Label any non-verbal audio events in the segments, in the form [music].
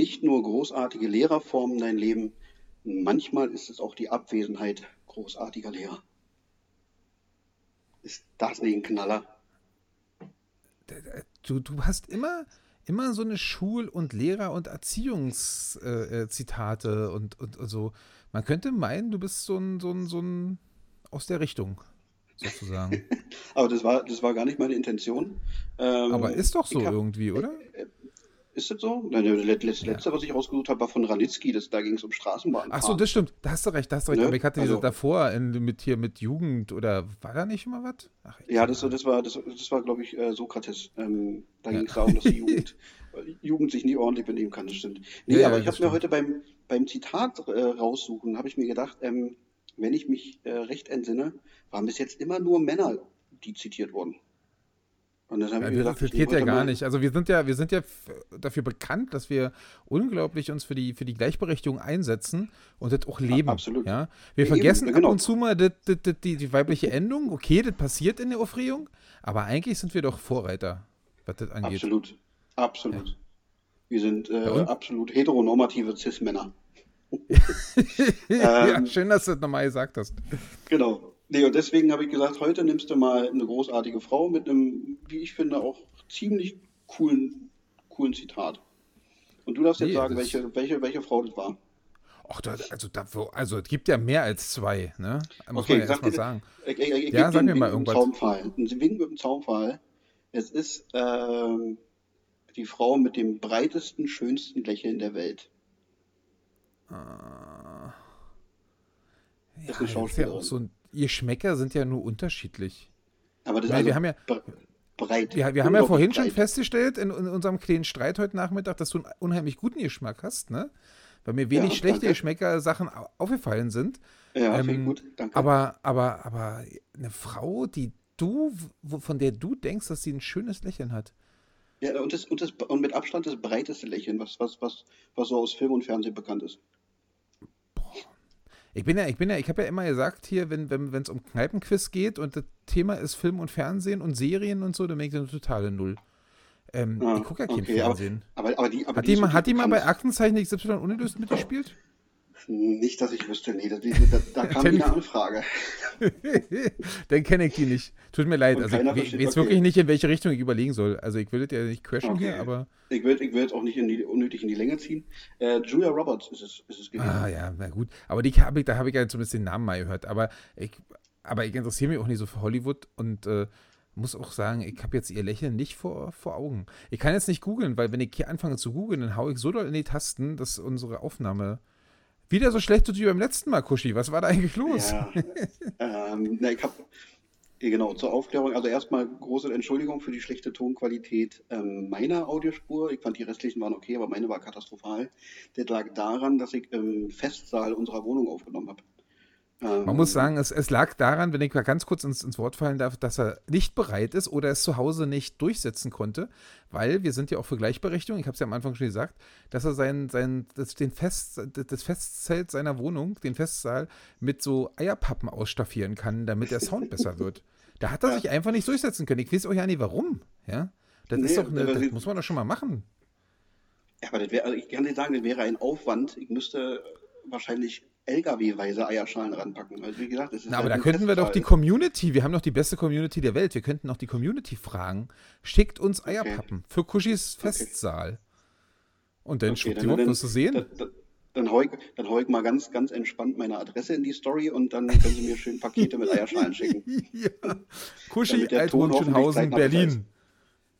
nicht nur großartige Lehrer formen dein Leben, manchmal ist es auch die Abwesenheit großartiger Lehrer. Ist das nicht ein Knaller? Du, du hast immer, immer so eine Schul- und Lehrer- und Erziehungszitate äh, äh und, und, und, so. Man könnte meinen, du bist so ein, so ein, so ein aus der Richtung, sozusagen. [laughs] Aber das war, das war gar nicht meine Intention. Ähm, Aber ist doch so irgendwie, oder? Ist das so? Nein, das letzte, ja. was ich rausgesucht habe, war von Ranitzky, das, da ging es um Straßenbahn. Ach so, das stimmt. Da hast du recht, da hast du recht. Ne? Aber ich hatte also, diese davor in, mit hier mit Jugend oder war da nicht immer was? Ja, das, das war, das, das war glaube ich, äh, Sokrates. Ähm, da ja. ging es darum, dass die Jugend, [laughs] Jugend sich nie ordentlich benehmen kann, das stimmt. Nee, ja, aber ich habe mir heute beim, beim Zitat äh, raussuchen, habe ich mir gedacht, ähm, wenn ich mich äh, recht entsinne, waren bis jetzt immer nur Männer, die zitiert wurden. Und dann habe ja, ich gedacht, das geht ja gar nicht. Also wir sind ja, wir sind ja dafür bekannt, dass wir unglaublich uns für die, für die Gleichberechtigung einsetzen und das auch leben. absolut. Ja? Wir ja, vergessen eben, genau. ab und zu mal die, die, die, die, weibliche Endung. Okay, das passiert in der Aufregung, aber eigentlich sind wir doch Vorreiter, was das angeht. Absolut. Absolut. Ja. Wir sind äh, absolut heteronormative Cis-Männer. [laughs] [laughs] ja, ähm, schön, dass du das nochmal gesagt hast. Genau. Nee, und deswegen habe ich gesagt, heute nimmst du mal eine großartige Frau mit einem, wie ich finde, auch ziemlich coolen, coolen Zitat. Und du darfst nee, jetzt sagen, welche, welche, welche Frau das war. Ach, da, also, da, also es gibt ja mehr als zwei, ne? Muss okay, man ja erstmal sagen. Ich, ich, ich, ja, sag mir mal irgendwas. Zaunpfahl. Ein Wink mit dem Zaunpfahl. Es ist ähm, die Frau mit dem breitesten, schönsten Lächeln der Welt. Ah. Ja, das ist eine Schauspielerin. Ja auch so ein ihr Schmecker sind ja nur unterschiedlich. Aber das ist also wir haben ja breit. Wir, wir haben ja vorhin breit. schon festgestellt in, in, unserem kleinen Streit heute Nachmittag, dass du einen unheimlich guten Geschmack hast, ne? Weil mir wenig ja, schlechte Geschmäcker-Sachen aufgefallen sind. Ja, ähm, gut, danke. Aber, aber, aber eine Frau, die du, von der du denkst, dass sie ein schönes Lächeln hat. Ja, und, das, und, das, und mit Abstand das breiteste Lächeln, was, was, was, was so aus Film und Fernsehen bekannt ist. Ich bin ja, ich bin ja, ich habe ja immer gesagt, hier, wenn es wenn, um Kneipenquiz geht und das Thema ist Film und Fernsehen und Serien und so, dann bin ich eine totale Null. Ähm, ja, ich gucke ja kein okay, Fernsehen. Aber, aber, aber die, aber hat die, die, hat die mal bei Aktenzeichen XY ungelöst mitgespielt? Nicht, dass ich wüsste, nee, da, da, da [laughs] kam eine Anfrage. [laughs] Dann kenne ich die nicht. Tut mir leid. also ich weiß okay. wirklich nicht, in welche Richtung ich überlegen soll. Also ich will das ja nicht crashen okay. hier, aber. Ich will, ich will jetzt auch nicht in die, unnötig in die Länge ziehen. Äh, Julia Roberts ist es, ist es gewesen. Ah ja, na gut. Aber die hab ich, da habe ich ja zumindest den Namen mal gehört. Aber ich, aber ich interessiere mich auch nicht so für Hollywood und äh, muss auch sagen, ich habe jetzt ihr Lächeln nicht vor, vor Augen. Ich kann jetzt nicht googeln, weil wenn ich hier anfange zu googeln, dann haue ich so doll in die Tasten, dass unsere Aufnahme wieder so schlecht wie beim letzten Mal, Kuschi. Was war da eigentlich los? Ja, ähm, ich habe genau zur Aufklärung. Also erstmal große Entschuldigung für die schlechte Tonqualität ähm, meiner Audiospur. Ich fand die restlichen waren okay, aber meine war katastrophal. Das lag daran, dass ich im Festsaal unserer Wohnung aufgenommen habe. Man ähm, muss sagen, es, es, lag daran, wenn ich mal ganz kurz ins, ins, Wort fallen darf, dass er nicht bereit ist oder es zu Hause nicht durchsetzen konnte, weil wir sind ja auch für Gleichberechtigung, ich habe es ja am Anfang schon gesagt, dass er sein, sein, das, den Fest, das Festzelt seiner Wohnung, den Festsaal, mit so Eierpappen ausstaffieren kann, damit der Sound besser wird. Da hat er sich einfach nicht durchsetzen können. Ich weiß auch ja nicht warum. Ja? Das nee, ist doch eine, das muss man doch schon mal machen. Ja, aber das wäre, also ich kann dir sagen, das wäre ein Aufwand. Ich müsste wahrscheinlich LKW-weise Eierschalen ranpacken. Also wie gesagt, das ist Na, halt aber da könnten wir doch die Community, wir haben doch die beste Community der Welt, wir könnten noch die Community fragen, schickt uns Eierpappen okay. für Kuschis Festsaal. Und dann okay, schwuppdiwupp, wirst du sehen. Dann, dann, dann dann ich mal ganz, ganz entspannt meine Adresse in die Story und dann können Sie mir schön Pakete mit Eierschalen schicken. [laughs] ja. Kuschi, Althohenschönhausen, Berlin.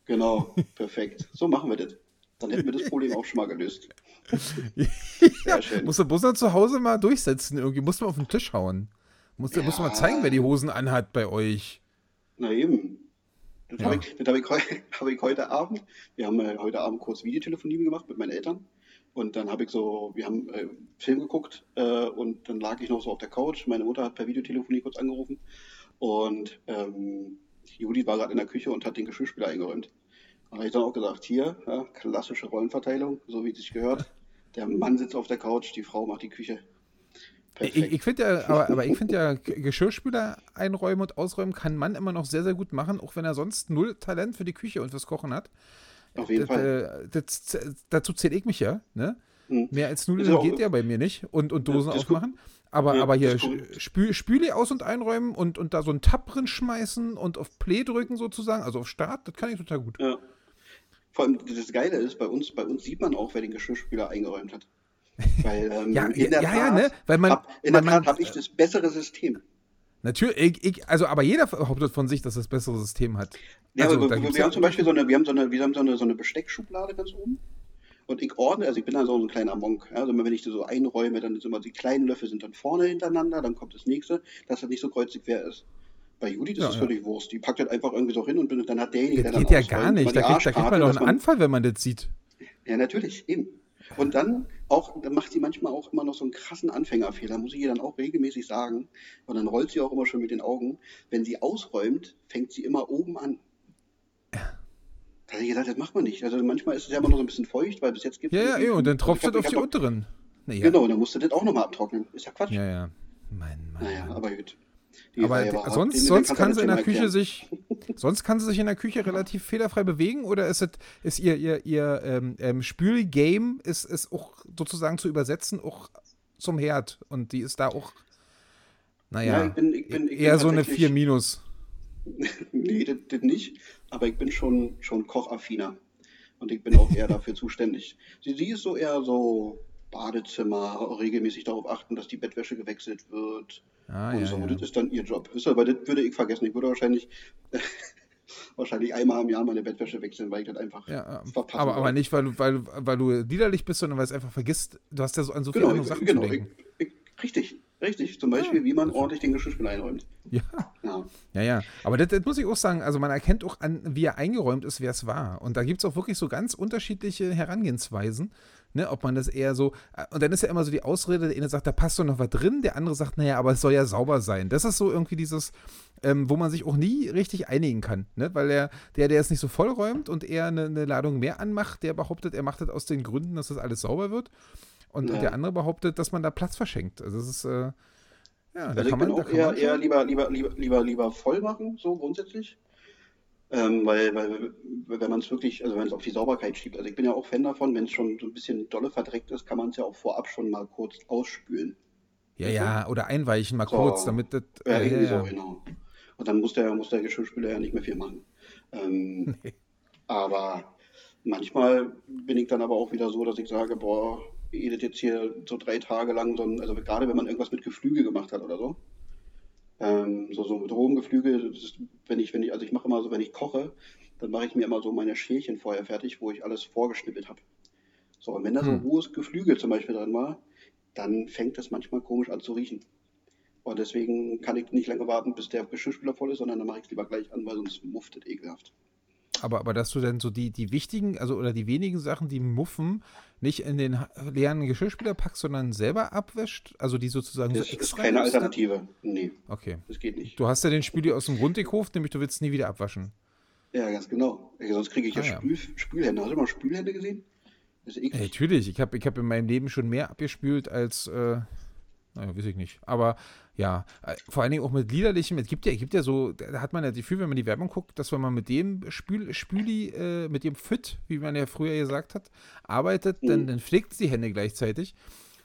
Genau, perfekt. So machen wir das. Dann hätten wir das Problem auch schon mal gelöst. [laughs] ja, musst du bloß zu Hause mal durchsetzen. Irgendwie musst du mal auf den Tisch hauen. Musst, ja. musst du mal zeigen, wer die Hosen anhat bei euch. Na eben. Das ja. habe ich, hab ich, [laughs] hab ich, heute Abend, wir haben äh, heute Abend kurz Videotelefonie gemacht mit meinen Eltern. Und dann habe ich so, wir haben äh, Film geguckt äh, und dann lag ich noch so auf der Couch. Meine Mutter hat per Videotelefonie kurz angerufen. Und ähm, Judith war gerade in der Küche und hat den Geschirrspüler eingeräumt. Da habe ich dann auch gesagt, hier, ja, klassische Rollenverteilung, so wie es sich gehört. Der Mann sitzt auf der Couch, die Frau macht die Küche. Perfekt. Ich, ich finde ja, aber, aber ich finde ja, Geschirrspüler einräumen und ausräumen kann man immer noch sehr, sehr gut machen, auch wenn er sonst null Talent für die Küche und fürs Kochen hat. Auf jeden das, Fall. äh, Das, dazu zähle ich mich ja. Ne? Hm. Mehr als Nudeln ja auch- geht ja bei mir nicht. Und, und Dosen aufmachen. Aber, Ja, aber hier. Spül, Spüle aus- und einräumen und, und da so einen Tab drin schmeißen und auf Play drücken sozusagen, also auf Start, das kann ich total gut. Ja. Vor allem, das Geile ist, bei uns, bei uns sieht man auch, wer den Geschirrspüler eingeräumt hat. [laughs] Weil, ähm, Ja, in der ja, ja, Tat, ne? Weil man- hab, in der man- Tat man- habe ich das bessere System. Natürlich, ich, ich, also aber jeder behauptet von sich, dass das bessere System hat. Ja, also, aber wir, wir ja haben zum Beispiel so eine, wir haben so eine, wir haben so eine, so eine Besteckschublade ganz oben. Und ich ordne, also ich bin da so ein kleiner Monk. Ja, also wenn ich das so einräume, dann ist immer die kleinen Löffel sind dann vorne hintereinander, dann kommt das nächste, dass das nicht so kreuzig quer ist. Bei Judith ist Ja, das ja. völlig Wurst. Die packt das einfach irgendwie so hin und dann hat derjenige, Das der geht ja gar nicht. Da kriegt, da kriegt man doch einen man- Anfall, wenn man das sieht. Ja, natürlich, eben. Und dann auch, dann macht sie manchmal auch immer noch so einen krassen Anfängerfehler, muss ich ihr dann auch regelmäßig sagen. Und dann rollt sie auch immer schon mit den Augen. Wenn sie ausräumt, fängt sie immer oben an. Da habe ich gesagt, das macht man nicht. Also manchmal ist es ja immer noch so ein bisschen feucht, weil bis jetzt gibt Ja, ja, ja, und dann tropft das ich auf die unteren. Naja. Genau, dann musst du das auch nochmal abtrocknen. Ist ja Quatsch. Ja, ja. Mann, Mann. Naja, aber gut. Die Aber die- sonst, sonst kann sie in der Küche sich, [laughs] sonst kann sie sich in der Küche relativ fehlerfrei bewegen oder ist es, ist ihr, ihr, ihr ähm, ähm, Spülgame ist, ist auch sozusagen zu übersetzen auch zum Herd und die ist da auch, naja, Ja, ich bin- ich bin- ich eher so eine tatsächlich- 4 minus. [laughs] Nee, das, das nicht. Aber ich bin schon, schon kochaffiner. Und ich bin auch eher dafür zuständig. Sie, sie ist so eher so Badezimmer, regelmäßig darauf achten, dass die Bettwäsche gewechselt wird. Ah, und ja, so. ja. Das ist dann ihr Job. Ihr, aber das würde ich vergessen. Ich würde wahrscheinlich, [laughs] wahrscheinlich einmal im Jahr meine Bettwäsche wechseln, weil ich das einfach Ja, verpassen aber, aber nicht, weil, du- weil, weil du liederlich bist, sondern weil es einfach vergisst. Du hast ja so an so viele Genau, ich, Sachen genau zu ich, denken. ich, richtig, richtig. Zum Beispiel, wie man ordentlich den Geschirrspüler einräumt. [laughs] Ja. Ja. Ja, ja. Aber das, das muss ich auch sagen, also man erkennt auch an, wie er eingeräumt ist, wer es war. Und da gibt es auch wirklich so ganz unterschiedliche Herangehensweisen. Ne, ob man das eher so, äh, und dann ist ja immer so die Ausrede, der eine sagt, da passt doch noch was drin, der andere sagt, naja, aber es soll ja sauber sein. Das ist so irgendwie dieses, ähm, wo man sich auch nie richtig einigen kann, ne? weil der, der, der es nicht so vollräumt und eher eine, eine Ladung mehr anmacht, der behauptet, er macht das aus den Gründen, dass das alles sauber wird. Und, Ja. und der andere behauptet, dass man da Platz verschenkt. Also das ist, äh, ja, da Also ich kann bin man, da auch eher, eher lieber, lieber, lieber, lieber voll machen, so grundsätzlich. Ähm, weil, weil, wenn man es wirklich, also wenn es auf die Sauberkeit schiebt, also ich bin ja auch Fan davon, wenn es schon so ein bisschen dolle verdreckt ist, kann man es ja auch vorab schon mal kurz ausspülen. Ja, ja, oder einweichen mal So. kurz, damit das. Ja, äh, irgendwie ja, so, genau. Und dann muss der, muss der Geschirrspüler ja nicht mehr viel machen. Ähm, [laughs] Aber manchmal bin ich dann aber auch wieder so, dass ich sage, boah, ihr jetzt hier so drei Tage lang, so ein, also gerade wenn man irgendwas mit Geflügel gemacht hat oder so, ähm, so, so mit rohem Geflügel, das ist, wenn ich, wenn ich, also ich mache immer so, wenn ich koche, dann mache ich mir immer so meine Schälchen vorher fertig, wo ich alles vorgeschnippelt habe. So, und wenn da so Hm. rohes Geflügel zum Beispiel drin war, dann fängt das manchmal komisch an zu riechen. Und deswegen kann ich nicht lange warten, bis der Geschirrspüler voll ist, sondern dann mache ich es lieber gleich an, weil sonst muftet ekelhaft. Aber, aber dass du dann so die, die wichtigen, also oder die wenigen Sachen, die muffen, nicht in den leeren Geschirrspüler packst, sondern selber abwäscht? Also die sozusagen Das so ist extra keine nimmst? Alternative. Nee, Okay. das geht nicht. Du hast ja den Spüli aus dem Grund gekauft, nämlich du willst nie wieder abwaschen. Ja, ganz genau. Sonst kriege ich ja, Ah, ja. Spül, Spülhände. Hast du mal Spülhände gesehen? Das ist eklig. natürlich, ich habe ich hab in meinem Leben schon mehr abgespült als, äh, naja, weiß ich nicht. Aber ja, äh, vor allen Dingen auch mit liederlichem, es gibt ja, gibt ja so, da hat man ja das Gefühl, wenn man die Werbung guckt, dass wenn man mit dem Spül, Spüli, äh, mit dem Fit, wie man ja früher gesagt hat, arbeitet, dann, Mhm. dann pflegt es die Hände gleichzeitig.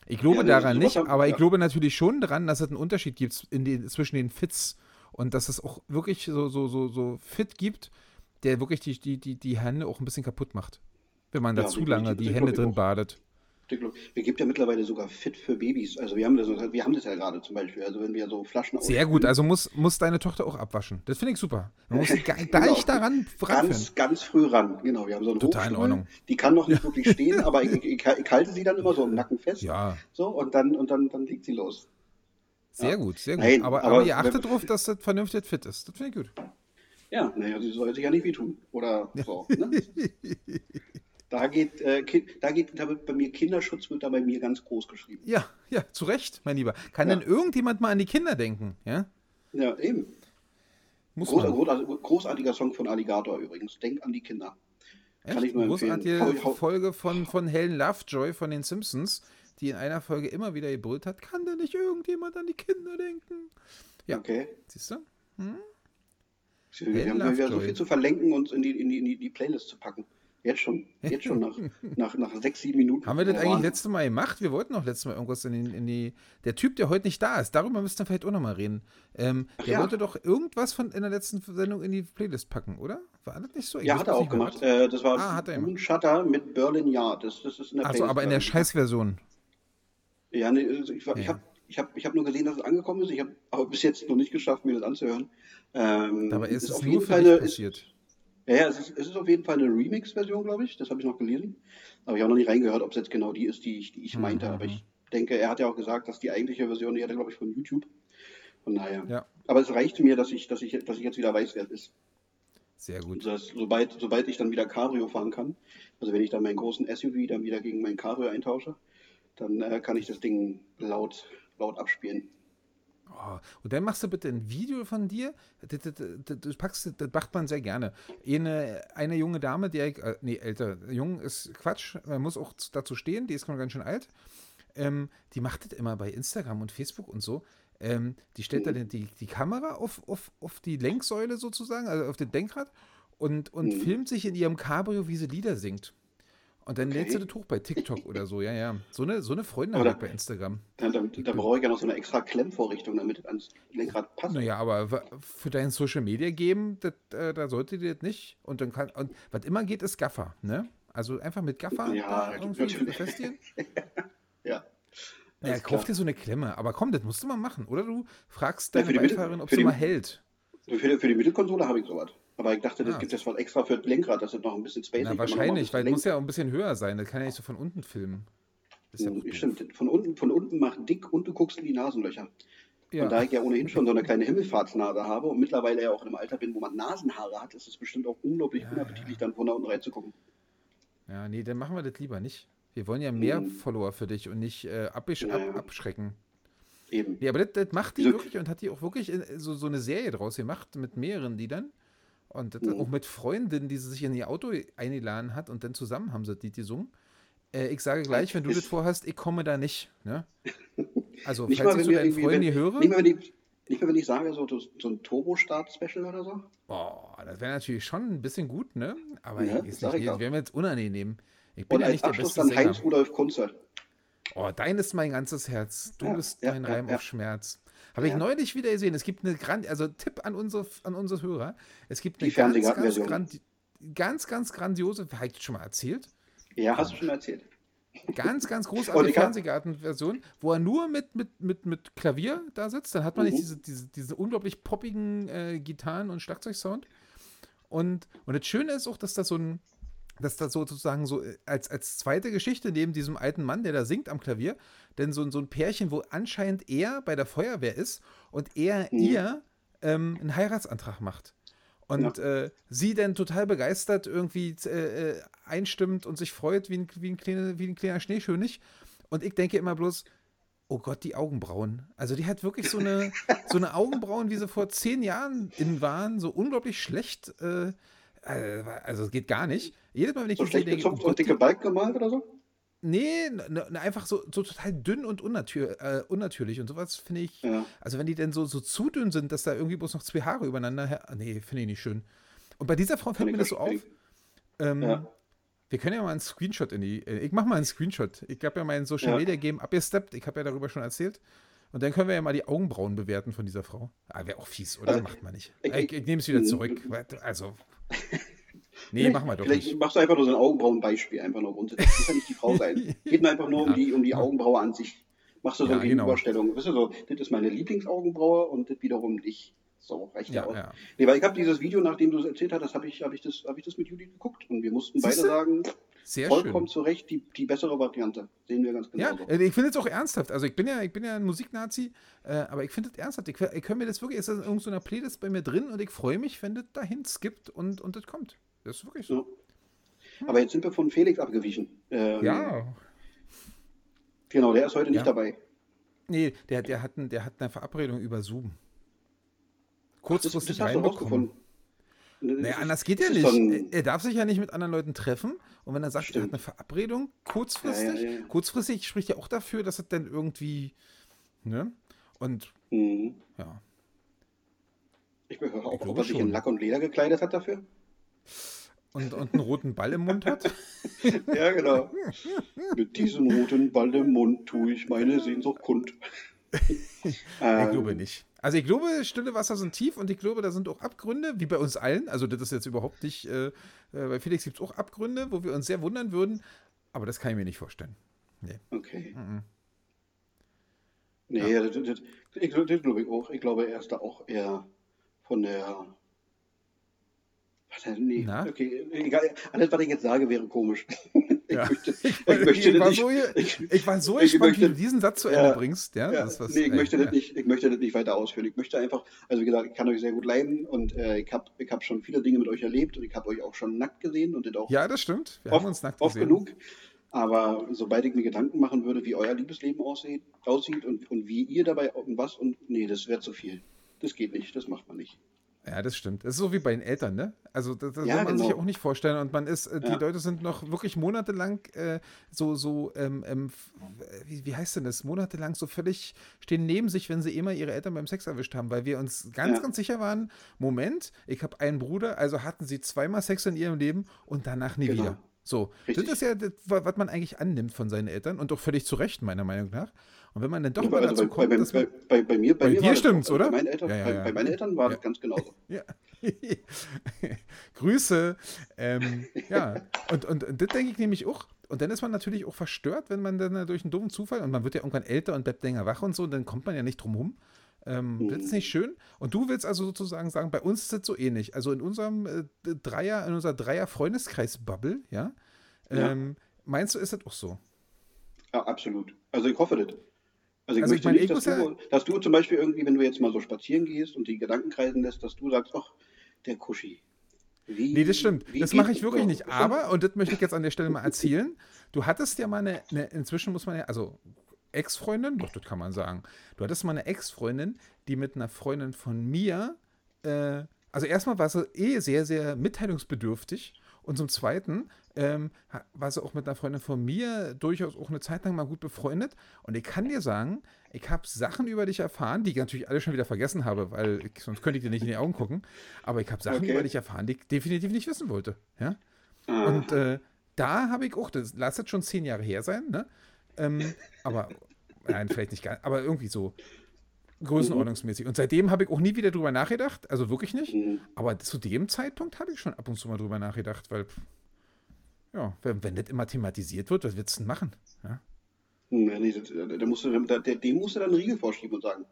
Ich glaube Ja, daran nicht, aber ich ja. glaube natürlich schon daran, dass es einen Unterschied gibt den, zwischen den Fits und dass es auch wirklich so, so, so, so Fit gibt, der wirklich die, die, die, die Hände auch ein bisschen kaputt macht. Wenn man da Ja, zu definitiv. lange die Hände ich drin auch. badet. Wir gibt ja mittlerweile sogar Fit für Babys. Also wir haben das, wir haben das ja gerade zum Beispiel. Also wenn wir so Flaschen Sehr gut, also muss, muss deine Tochter auch abwaschen. Das finde ich super. Man muss [laughs] ga- Genau. gleich daran ranführen. ganz, ganz früh ran. Genau, wir haben so einen Total in. Ordnung. Die kann noch nicht wirklich stehen, aber ich, ich, ich, halte sie dann immer so im Nacken fest. Ja, So, und dann, und dann, dann liegt sie los. sehr Ja. gut, sehr gut. Nein, aber, aber aber ihr achtet darauf, dass das vernünftig fit ist. Das finde ich gut. Ja, naja, sie soll sich ja nicht wehtun. Oder so. [laughs] Ne? Da geht, äh, Ki- da geht, bei mir Kinderschutz wird da bei mir ganz groß geschrieben. Ja, ja, zu Recht, mein Lieber. Kann Ja. denn irgendjemand mal an die Kinder denken? Ja, Ja, eben. muss Groß, man. groß, großartiger Song von Alligator übrigens. Denk an die Kinder. Kann Echt? ich nur empfehlen. Großartige hau- Folge von, von Helen Lovejoy von den Simpsons, die in einer Folge immer wieder gebrüllt hat, kann denn nicht irgendjemand an die Kinder denken? Ja. Okay. Siehst du? Wir haben, wir haben so Lovejoy. viel zu verlinken und in die, in die, in die Playlist zu packen. Jetzt schon. Jetzt schon nach, [laughs] nach, nach sechs, sieben Minuten. Haben wir das eigentlich letzte Mal gemacht? Wir wollten auch letztes Mal irgendwas in die, in die. Der Typ, der heute nicht da ist, darüber müssten wir vielleicht auch nochmal reden. Ähm, der ja. wollte doch irgendwas von in der letzten Sendung in die Playlist packen, oder? War das nicht so? Ich ja, hat er auch gemacht. Äh, das war ah, Moon Shutter mit Berlin Yard. Das, das ist in der Also, aber in der Scheißversion. Ja, nee, also ich, ja. ich habe ich hab, ich hab nur gesehen, dass es angekommen ist. Ich habe aber bis jetzt noch nicht geschafft, mir das anzuhören. Ähm, Dabei ist es nur für dich passiert. Ist, ja, ja es, ist, es ist auf jeden Fall eine Remix-Version, glaube ich. Das habe ich noch gelesen. Aber ich habe noch nicht reingehört, ob es jetzt genau die ist, die ich, die ich meinte. Mhm. Aber ich denke, er hat ja auch gesagt, dass die eigentliche Version, die hat er, glaube ich, von YouTube. Von daher. Ja. Aber es reicht mir, dass ich, dass, ich, dass ich jetzt wieder weiß, wer es ist. Sehr gut. Das, sobald, sobald ich dann wieder Cabrio fahren kann, also wenn ich dann meinen großen SUV dann wieder gegen mein Cabrio eintausche, dann äh, kann ich das Ding laut, laut abspielen. Oh, und dann machst du bitte ein Video von dir. Das, das, das, das, packst, das macht man sehr gerne. Eine, eine junge Dame, die, äh, nee, älter, jung ist Quatsch, man muss auch dazu stehen, die ist schon ganz schön alt. Ähm, die macht das immer bei Instagram und Facebook und so. Ähm, die stellt dann die, die Kamera auf, auf, auf die Lenksäule sozusagen, also auf den Denkrad und, und mhm. filmt sich in ihrem Cabrio, wie sie Lieder singt. Und dann okay. lädst du das hoch bei TikTok oder so, ja, ja. So eine, so eine Freundin habe ich bei Instagram. Da, da, da brauche ich ja noch so eine extra Klemmvorrichtung, damit es ans Lenkrad passt. Naja, aber für dein Social Media geben, das, äh, da sollte dir das nicht. Und dann kann, und was immer geht, ist Gaffer, ne? Also einfach mit Gaffer ja, irgendwie befestigen. [laughs] ja. Ja, kauf dir so eine Klemme. Aber komm, das musst du mal machen. Oder du fragst deine ja, Beifahrerin, ob sie mal hält. Für, für die Mittelkonsole habe ich sowas. Aber ich dachte, das ah. gibt es mal extra für das Lenkrad, das ist noch ein bisschen spacey. Na, wahrscheinlich, weil es muss ja auch ein bisschen höher sein. Das kann ja nicht so von unten filmen. Das ist ja hm, Stimmt, von unten, von unten macht dick und du guckst in die Nasenlöcher. Ja. Und da ich ja ohnehin schon so eine kleine Himmelfahrtsnase habe und mittlerweile ja auch in einem Alter bin, wo man Nasenhaare hat, ist es bestimmt auch unglaublich ja, unappetitlich, dann von da unten reinzugucken. Ja, nee, dann machen wir das lieber nicht. Wir wollen ja mehr hm. Follower für dich und nicht äh, absch ja, ab abschrecken. Eben. Nee, aber das, das macht die so, wirklich und hat die auch wirklich so, so eine Serie draus gemacht mit mehreren Liedern. Und mhm. auch mit Freundinnen, die sie sich in ihr Auto eingeladen hat und dann zusammen haben sie die gesungen. Äh, ich sage gleich, wenn du das vorhast, ich komme da nicht. Ne? Also, nicht falls mal, ich so deinen Freunden hier höre. Nicht mehr, wenn ich, nicht mehr, wenn ich sage, so, so ein Turbo-Start-Special oder so. Boah, das wäre natürlich schon ein bisschen gut, ne? Aber ja, ist nicht, das wäre mir jetzt unangenehm. Ich bin und ja nicht der beste dann. Heinz-Rudolf Kunze. Oh, dein ist mein ganzes Herz. Du ja, bist ja, mein Reim auf Schmerz. Habe ich neulich wieder gesehen. Es gibt eine Grand, also Tipp an unsere, an unsere Hörer. Es gibt eine ganz, ganz, grand, ganz, ganz grandiose, habe ich das schon mal erzählt? Ja, hast du schon mal erzählt. Ganz, ganz [laughs] großartige Fernsehgarten-Version, wo er nur mit, mit, mit, mit Klavier da sitzt. Dann hat man mhm. nicht diese, diese, diese unglaublich poppigen äh, Gitarren- und Schlagzeugsound. Und, und das Schöne ist auch, dass das so ein, dass das sozusagen so äh, als, als zweite Geschichte neben diesem alten Mann, der da singt am Klavier, denn so, so ein Pärchen, wo anscheinend er bei der Feuerwehr ist und er mhm. ihr ähm, einen Heiratsantrag macht. Und ja. äh, sie dann total begeistert irgendwie äh, äh, einstimmt und sich freut wie ein, wie, ein kleine, wie ein kleiner Schneekönig. Und ich denke immer bloß, oh Gott, die Augenbrauen. Also die hat wirklich so eine, so eine Augenbrauen, wie sie vor zehn Jahren in waren, so unglaublich schlecht. Äh, also es geht gar nicht. Jedes Mal, wenn ich so schlecht oh und dicke Balken gemalt oder so? Nee, ne, ne, einfach so, so total dünn und unnatür, äh, unnatürlich. Und sowas finde ich, ja. also wenn die denn so, so zu dünn sind, dass da irgendwie bloß noch zwei Haare übereinander, her nee, finde ich nicht schön. Und bei dieser Frau fällt mir das so auf. Ähm, ja. Wir können ja mal einen Screenshot in die, äh, ich mache mal einen Screenshot. Ich habe ja mein Social ja. Media Game abgesteppt, ich habe ja darüber schon erzählt. Und dann können wir ja mal die Augenbrauen bewerten von dieser Frau. Ah, wäre auch fies, oder? Also, Macht man nicht. Ich, ich, ich nehme es wieder zurück. Also, Nee, mach mal doch Vielleicht nicht. machst du einfach nur so ein Augenbrauenbeispiel, einfach nur grundsätzlich. Das muss ja nicht die Frau [laughs] sein. Geht mir einfach nur ja. um die, um die Augenbraue an sich. Machst du so ja, eine Gegenüberstellung. Genau. Weißt du so, das ist meine Lieblingsaugenbraue und das wiederum dich. So, reicht ja, aus. Ja. Nee, weil ich habe dieses Video, nachdem du es erzählt hast, habe ich, hab ich, das, hab ich das mit Judith geguckt und wir mussten beide sagen, sehr vollkommen schön. zu Recht die, die bessere Variante. Sehen wir ganz genau. Ja, so. ich finde es auch ernsthaft. Also ich bin ja, ich bin ja ein Musiknazi, äh, aber ich finde es ernsthaft. Ich, ich höre mir das wirklich, ist das in irgendeiner Playlist bei mir drin und ich freue mich, wenn das dahin skippt und, und das kommt. Das ist wirklich so. Ja. Aber jetzt sind wir von Felix abgewichen. Ähm, ja. Genau, der ist heute nicht ja. dabei. Nee, der, der, hat ein, der hat eine Verabredung über Zoom. Kurzfristig Ach, das, das reinbekommen. Naja, anders geht ja nicht. Er darf sich ja nicht mit anderen Leuten treffen. Und wenn er sagt, Stimmt. er hat eine Verabredung, kurzfristig, ja, ja, ja. kurzfristig spricht ja auch dafür, dass er dann irgendwie, ne? Und, mhm. ja. Ich höre auch, ob er sich in Lack und Leder gekleidet hat dafür. und, und einen roten Ball im Mund hat. [laughs] ja, genau. Mit diesem roten Ball im Mund tue ich meine Sehnsucht kund. [laughs] ich glaube ähm. nicht. Also ich glaube, stille Wasser sind tief und ich glaube, da sind auch Abgründe, wie bei uns allen. Also das ist jetzt überhaupt nicht, äh, äh bei Felix gibt es auch Abgründe, wo wir uns sehr wundern würden, aber das kann ich mir nicht vorstellen. Nee. Okay. Mhm. Nee, ja. das, das, ich, das glaube ich auch. Ich glaube, er ist da auch eher von der Nee, Na? okay, egal. Alles, was ich jetzt sage, wäre komisch. [laughs] ich, ja. möchte, [laughs] ich, möchte ich, war nicht, so, [laughs] ich, ich, war so gespannt, möchte, wie du diesen Satz zu Ende ja, bringst. Ja, ja. Was, nee, ich, möchte das nicht, ich möchte das nicht weiter ausführen. Ich möchte einfach, also wie gesagt, ich kann euch sehr gut leiden und äh, ich habe ich hab schon viele Dinge mit euch erlebt und ich habe euch auch schon nackt gesehen und das auch. Ja, das stimmt. Wir oft, haben uns nackt oft gesehen. genug. Aber sobald ich mir Gedanken machen würde, wie euer Liebesleben aussieht, aussieht und, und wie ihr dabei und was und nee, das wäre zu viel. Das geht nicht, das macht man nicht. Ja, das stimmt. Das ist so wie bei den Eltern, ne? Also das, das ja, soll man genau. sich auch nicht vorstellen. Und man ist, äh, die ja. Leute sind noch wirklich monatelang äh, so, so, ähm, ähm, wie, wie heißt denn das? Monatelang so völlig stehen neben sich, wenn sie immer ihre Eltern beim Sex erwischt haben, weil wir uns ganz, ja. ganz sicher waren, Moment, ich habe einen Bruder, also hatten sie zweimal Sex in ihrem Leben und danach nie genau. wieder. So, Richtig. das ist ja das, was man eigentlich annimmt von seinen Eltern und doch völlig zu Recht, meiner Meinung nach. Und wenn man dann doch ja, mal also dazu bei, kommt, bei, dass bei, bei, bei, mir, bei, bei mir dir stimmt's, das, oder? Bei meinen Eltern, ja, ja, bei, meinen Eltern war das ganz genauso. [laughs] Ja. [laughs] Grüße. Ähm, ja, und, und, und das denke ich nämlich auch. Und dann ist man natürlich auch verstört, wenn man dann durch einen doofen Zufall, und man wird ja irgendwann älter und bleibt länger wach und so, und dann kommt man ja nicht drum rum. Ähm, mhm. Das ist nicht schön. Und du willst also sozusagen sagen, bei uns ist das so ähnlich. Also in unserem äh, Dreier, in unserer Dreier-Freundeskreis-Bubble, ja, ähm, meinst du, ist das auch so? Ja, absolut. Also ich hoffe das. Also ich also möchte ich nicht, dass du, dass du zum Beispiel irgendwie, wenn du jetzt mal so spazieren gehst und die Gedanken kreisen lässt, dass du sagst, ach, der Kuschi. Wie, nee, das stimmt. Das mache ich wirklich nicht. Aber, und das möchte ich jetzt an der Stelle mal erzählen, du hattest ja mal eine, eine inzwischen muss man ja, also Ex-Freundin, doch, das kann man sagen. Du hattest mal eine Ex-Freundin, die mit einer Freundin von mir, äh, also erstmal war sie eh sehr, sehr mitteilungsbedürftig und zum Zweiten ähm, war sie auch mit einer Freundin von mir durchaus auch eine Zeit lang mal gut befreundet. Und ich kann dir sagen, ich habe Sachen über dich erfahren, die ich natürlich alle schon wieder vergessen habe, weil ich, sonst könnte ich dir nicht in die Augen gucken. Aber ich habe Sachen okay. über dich erfahren, die ich definitiv nicht wissen wollte. Ja? Ah. Und äh, da habe ich auch, das lass jetzt schon zehn Jahre her sein, ne? Ähm, aber, nein, vielleicht nicht ganz, aber irgendwie so größenordnungsmäßig. Und seitdem habe ich auch nie wieder drüber nachgedacht, also wirklich nicht. Mhm. Aber zu dem Zeitpunkt habe ich schon ab und zu mal drüber nachgedacht, weil ja, wenn, wenn das immer thematisiert wird, was willst du denn machen? Ja? Ja, nee, das, da musst du, da, dem musst du dann einen Riegel vorschieben und sagen,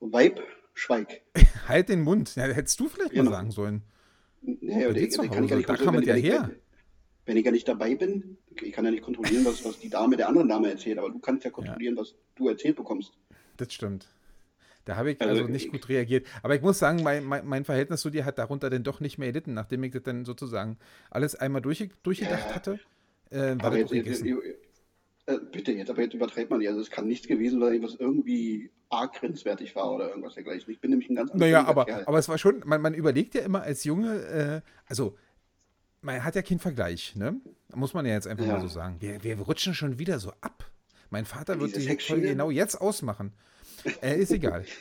Weib, schweig. [laughs] halt den Mund. Ja, hättest du vielleicht genau. mal sagen sollen. Naja, der, der kann ich ja nicht da kam ja her. Wenn ich ja nicht dabei bin, ich kann ja nicht kontrollieren, was, was die Dame der anderen Dame erzählt, aber du kannst ja kontrollieren, ja. was du erzählt bekommst. Das stimmt. Da habe ich also, also nicht gut reagiert. Aber ich muss sagen, mein, mein, mein, Verhältnis zu dir hat darunter dann doch nicht mehr erlitten, nachdem ich das dann sozusagen alles einmal durch, durchgedacht ja. hatte. Äh, war jetzt, jetzt, äh, bitte jetzt, aber jetzt übertreibt man ja. Also es kann nichts gewesen sein, was irgendwie arg grenzwertig war oder irgendwas dergleichen. Ich bin nämlich ein ganz anderer Naja, aber, aber es war schon, man, man überlegt ja immer als Junge, äh, also man hat ja keinen Vergleich, ne? Muss man ja jetzt einfach ja. mal so sagen. Wir, wir rutschen schon wieder so ab. Mein Vater wird die Folge genau jetzt ausmachen. Äh, ist egal. [laughs]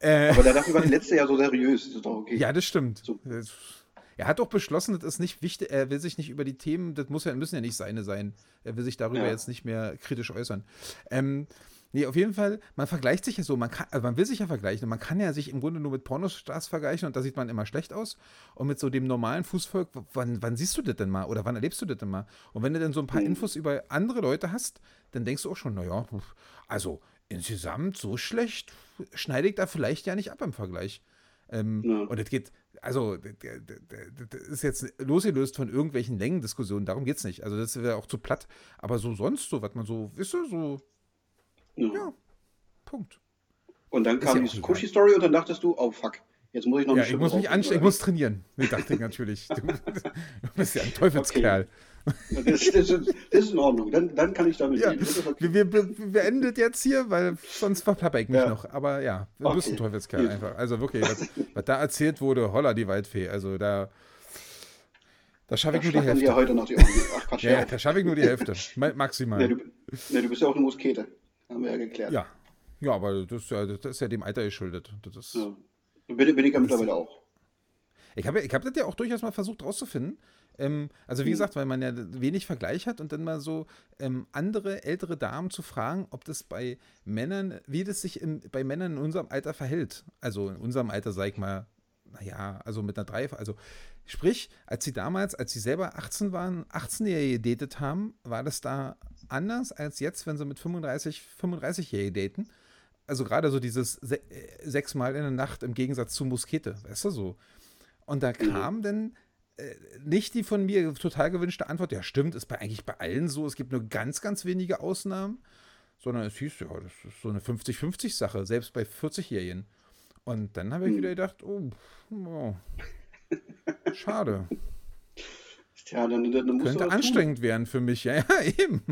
Äh, Aber da dachte ich, war die letzte ja so seriös. Doch okay. Ja, das stimmt. So. Er hat doch beschlossen, das ist nicht wichtig, er will sich nicht über die Themen, das muss ja, müssen ja nicht seine sein. Er will sich darüber ja. jetzt nicht mehr kritisch äußern. Ähm, nee, auf jeden Fall, man vergleicht sich ja so, man, kann, also man will sich ja vergleichen. Man kann ja sich im Grunde nur mit Pornostars vergleichen und da sieht man immer schlecht aus. Und mit so dem normalen Fußvolk, wann, wann siehst du das denn mal oder wann erlebst du das denn mal? Und wenn du dann so ein paar mhm. Infos über andere Leute hast, dann denkst du auch schon, naja, also insgesamt so schlecht schneide ich da vielleicht ja nicht ab im Vergleich. Ähm, ja. Und es geht, also, das ist jetzt losgelöst von irgendwelchen Längendiskussionen, darum geht es nicht. Also, das wäre auch zu platt. Aber so sonst, so, was man so, wisst ihr, so, ja, ja Punkt. Und dann kam ja die Cushy-Story und dann dachtest du, oh fuck, jetzt muss ich noch Ja, ich muss mich anstrengen, ich muss trainieren. Nee, dachte ich [laughs] natürlich. Du, [laughs] du bist ja ein Teufelskerl. Okay. Das, das, ist, das, ist in Ordnung, dann, dann kann ich damit ja, gehen. Okay. Wir, wir, wir enden jetzt hier, weil sonst verplapper ich mich ja. noch. Aber ja, du okay. ein Teufelskerl ja. einfach. Also wirklich, was, [laughs] was, da erzählt wurde, holla die Waldfee. Also da, da schaffe ich nur die Hälfte. Ja heute noch die Ach, Quatsch, ja, ja, da schaffe ich nur die Hälfte. Maximal. Nee, du, nee, du bist ja auch eine Muskete. Haben wir ja geklärt. Ja. Ja, aber das ist ja, das ist ja dem Alter geschuldet. Das ist, ja. Bin, bin ich ja mittlerweile auch. Ich habe ich hab das ja auch durchaus mal versucht rauszufinden. Ähm, also wie mhm. gesagt, weil man ja wenig Vergleich hat und dann mal so ähm, andere ältere Damen zu fragen, ob das bei Männern, wie das sich im, bei Männern in unserem Alter verhält. Also in unserem Alter, sag ich mal, naja, also mit einer Drei, also sprich, als sie damals, als sie selber 18 waren, 18-Jährige gedatet haben, war das da anders als jetzt, wenn sie mit 35, 35-Jährige daten. Also gerade so dieses se äh, sechsmal in der Nacht im Gegensatz zu Muskete, weißt du so. Und da mhm. kam mhm. dann nicht die von mir total gewünschte Antwort, ja stimmt, ist bei, eigentlich bei allen so, es gibt nur ganz, ganz wenige Ausnahmen, sondern es hieß, ja, das ist so eine 50-50-Sache, selbst bei 40-Jährigen. Und dann habe ich hm. wieder gedacht, oh, oh [laughs] schade. Tja, dann, dann Könnte anstrengend tun. werden für mich, ja, [laughs] ja, eben.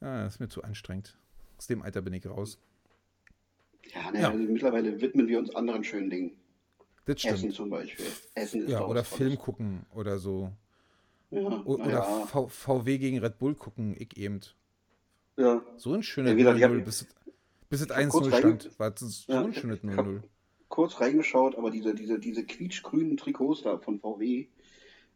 Ja, das ist mir zu anstrengend. Aus dem Alter bin ich raus. Ja, ne, ja. Also mittlerweile widmen wir uns anderen schönen Dingen. Das stimmt. Essen zum Beispiel. Essen ist ja, oder Film gucken oder so. Ja, oder ja. VW gegen Red Bull gucken, ich eben. Ja. So ein schönes ja, 0-0, bis, bis es 1-0 stand. War so ja, ein schönes 0-0. Kurz reingeschaut, aber diese, diese, diese quietschgrünen Trikots da von VW,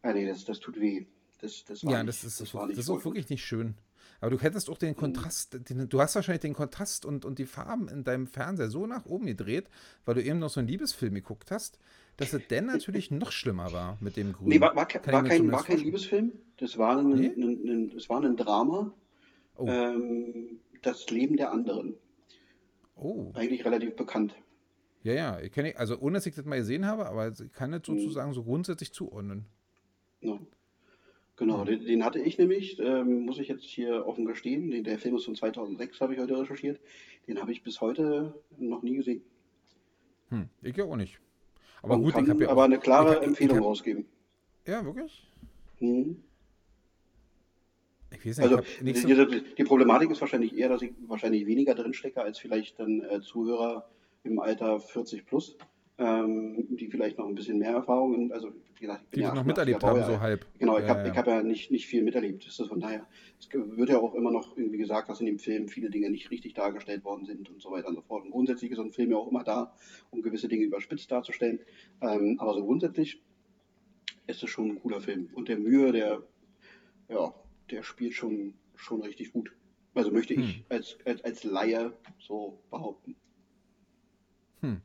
ah nee, das, das tut weh. Das, das ja, das ist, das, das ist auch wirklich nicht schön. Aber du hättest auch den mhm. Kontrast, den, du hast wahrscheinlich den Kontrast und, und die Farben in deinem Fernseher so nach oben gedreht, weil du eben noch so einen Liebesfilm geguckt hast, dass es dann natürlich noch schlimmer war mit dem Grün. Nee, war, war, war kein, war kein Liebesfilm. Das war ein, nee? ein, ein, das war ein Drama. Oh. Ähm, das Leben der anderen. Oh. Eigentlich relativ bekannt. Ja, ja, ich kenne, also ohne dass ich das mal gesehen habe, aber ich kann das sozusagen mhm. so grundsätzlich zuordnen. Ja. Genau, den, den, hatte ich nämlich, ähm, muss ich jetzt hier offen gestehen. Den, der Film ist von 2006, habe ich heute recherchiert. Den habe ich bis heute noch nie gesehen. Hm, ich ja auch nicht. Aber Man gut, ich habe ja aber auch, eine klare hab, Empfehlung hab, rausgeben. Ja, wirklich? Hm. Ich weiß nicht, also so die, die, Problematik ist wahrscheinlich eher, dass ich wahrscheinlich weniger drinstecke als vielleicht dann äh, Zuhörer im Alter 40 plus ähm, die vielleicht noch ein bisschen mehr Erfahrungen, also wie gesagt, ich bin die ja noch miterlebt haben, so halb. Genau, ich ja, habe ja. hab ja nicht, nicht viel miterlebt. Das ist von daher, es wird ja auch immer noch irgendwie gesagt, dass in dem Film viele Dinge nicht richtig dargestellt worden sind und so weiter und so fort. Und grundsätzlich ist so ein Film ja auch immer da, um gewisse Dinge überspitzt darzustellen. Ähm, aber so grundsätzlich ist es schon ein cooler Film. Und der Mühe, der, ja, der spielt schon, schon richtig gut. Also möchte hm. ich als, als, als Laie so behaupten. Hm.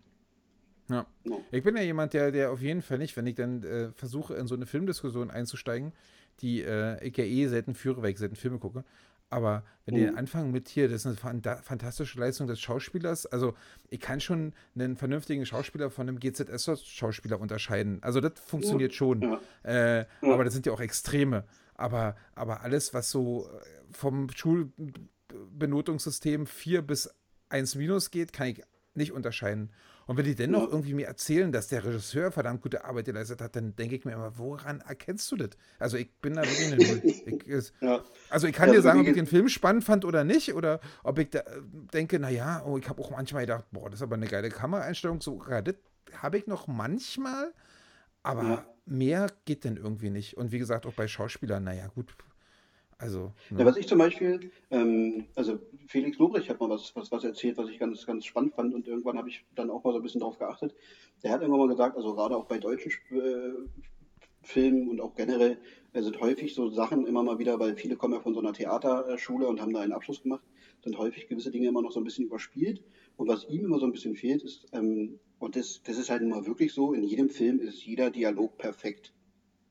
Ja. No. Ich bin ja jemand, der, der auf jeden Fall nicht, wenn ich dann äh, versuche, in so eine Filmdiskussion einzusteigen, die äh, ich ja eh selten führe, weil ich selten Filme gucke. Aber wenn mhm. die anfangen mit hier, das ist eine fantastische Leistung des Schauspielers. Also ich kann schon einen vernünftigen Schauspieler von einem GZS-Schauspieler unterscheiden. Also das funktioniert ja. schon. Ja. Äh, ja. Aber das sind ja auch Extreme. Aber, aber alles, was so äh, vom Schulbenotungssystem 4 bis 1 minus geht, kann ich nicht unterscheiden. Und wenn die dennoch ja. irgendwie mir erzählen, dass der Regisseur verdammt gute Arbeit geleistet hat, dann denke ich mir immer, woran erkennst du das? Also ich bin da wirklich eine Null. [laughs] Ja. Also ich kann ja, dir sagen, ob ich den Film spannend fand oder nicht, oder ob ich da äh, denke, naja, oh, ich habe auch manchmal gedacht, boah, das ist aber eine geile Kameraeinstellung. So, das habe ich noch manchmal, aber mehr geht denn irgendwie nicht. Und wie gesagt, auch bei Schauspielern, naja, gut, also, ne? ja, was ich zum Beispiel, ähm, also Felix Lobrecht hat mal was, was, was erzählt, was ich ganz, ganz spannend fand und irgendwann habe ich dann auch mal so ein bisschen darauf geachtet. Der hat irgendwann mal gesagt, also gerade auch bei deutschen äh, Filmen und auch generell äh, sind häufig so Sachen immer mal wieder, weil viele kommen ja von so einer Theaterschule und haben da einen Abschluss gemacht, sind häufig gewisse Dinge immer noch so ein bisschen überspielt. Und was ihm immer so ein bisschen fehlt, ist, ähm, und das, das ist halt immer wirklich so, in jedem Film ist jeder Dialog perfekt.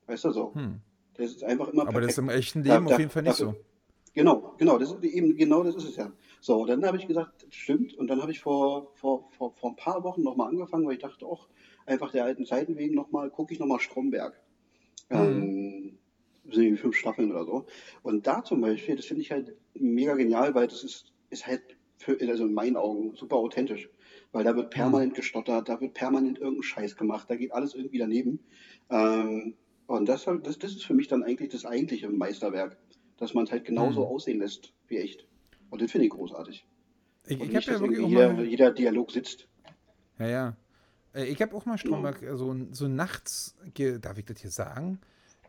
Weißt du so? Hm. Das ist einfach immer Aber perfekt. das ist im echten Leben da, auf jeden Fall nicht dafür, so. Genau, genau, das ist eben, genau das ist es ja. So, dann habe ich gesagt, das stimmt. Und dann habe ich vor, vor, vor, vor ein paar Wochen nochmal angefangen, weil ich dachte auch, einfach der alten Zeiten wegen nochmal, gucke ich nochmal Stromberg. Mhm. Ähm, fünf Staffeln oder so. Und da zum Beispiel, das finde ich halt mega genial, weil das ist, ist halt für, also in meinen Augen super authentisch. Weil da wird permanent mhm. gestottert, da wird permanent irgendein Scheiß gemacht, da geht alles irgendwie daneben. Ähm, und das, das, das ist für mich dann eigentlich das eigentliche Meisterwerk, dass man es halt genauso mhm. aussehen lässt wie echt. Und das finde ich großartig. Ich, ich habe ja wirklich jeder, mal... jeder Dialog sitzt. Ja, ja. Äh, ich habe auch mal Stromberg ja. so, so nachts, darf ich das hier sagen?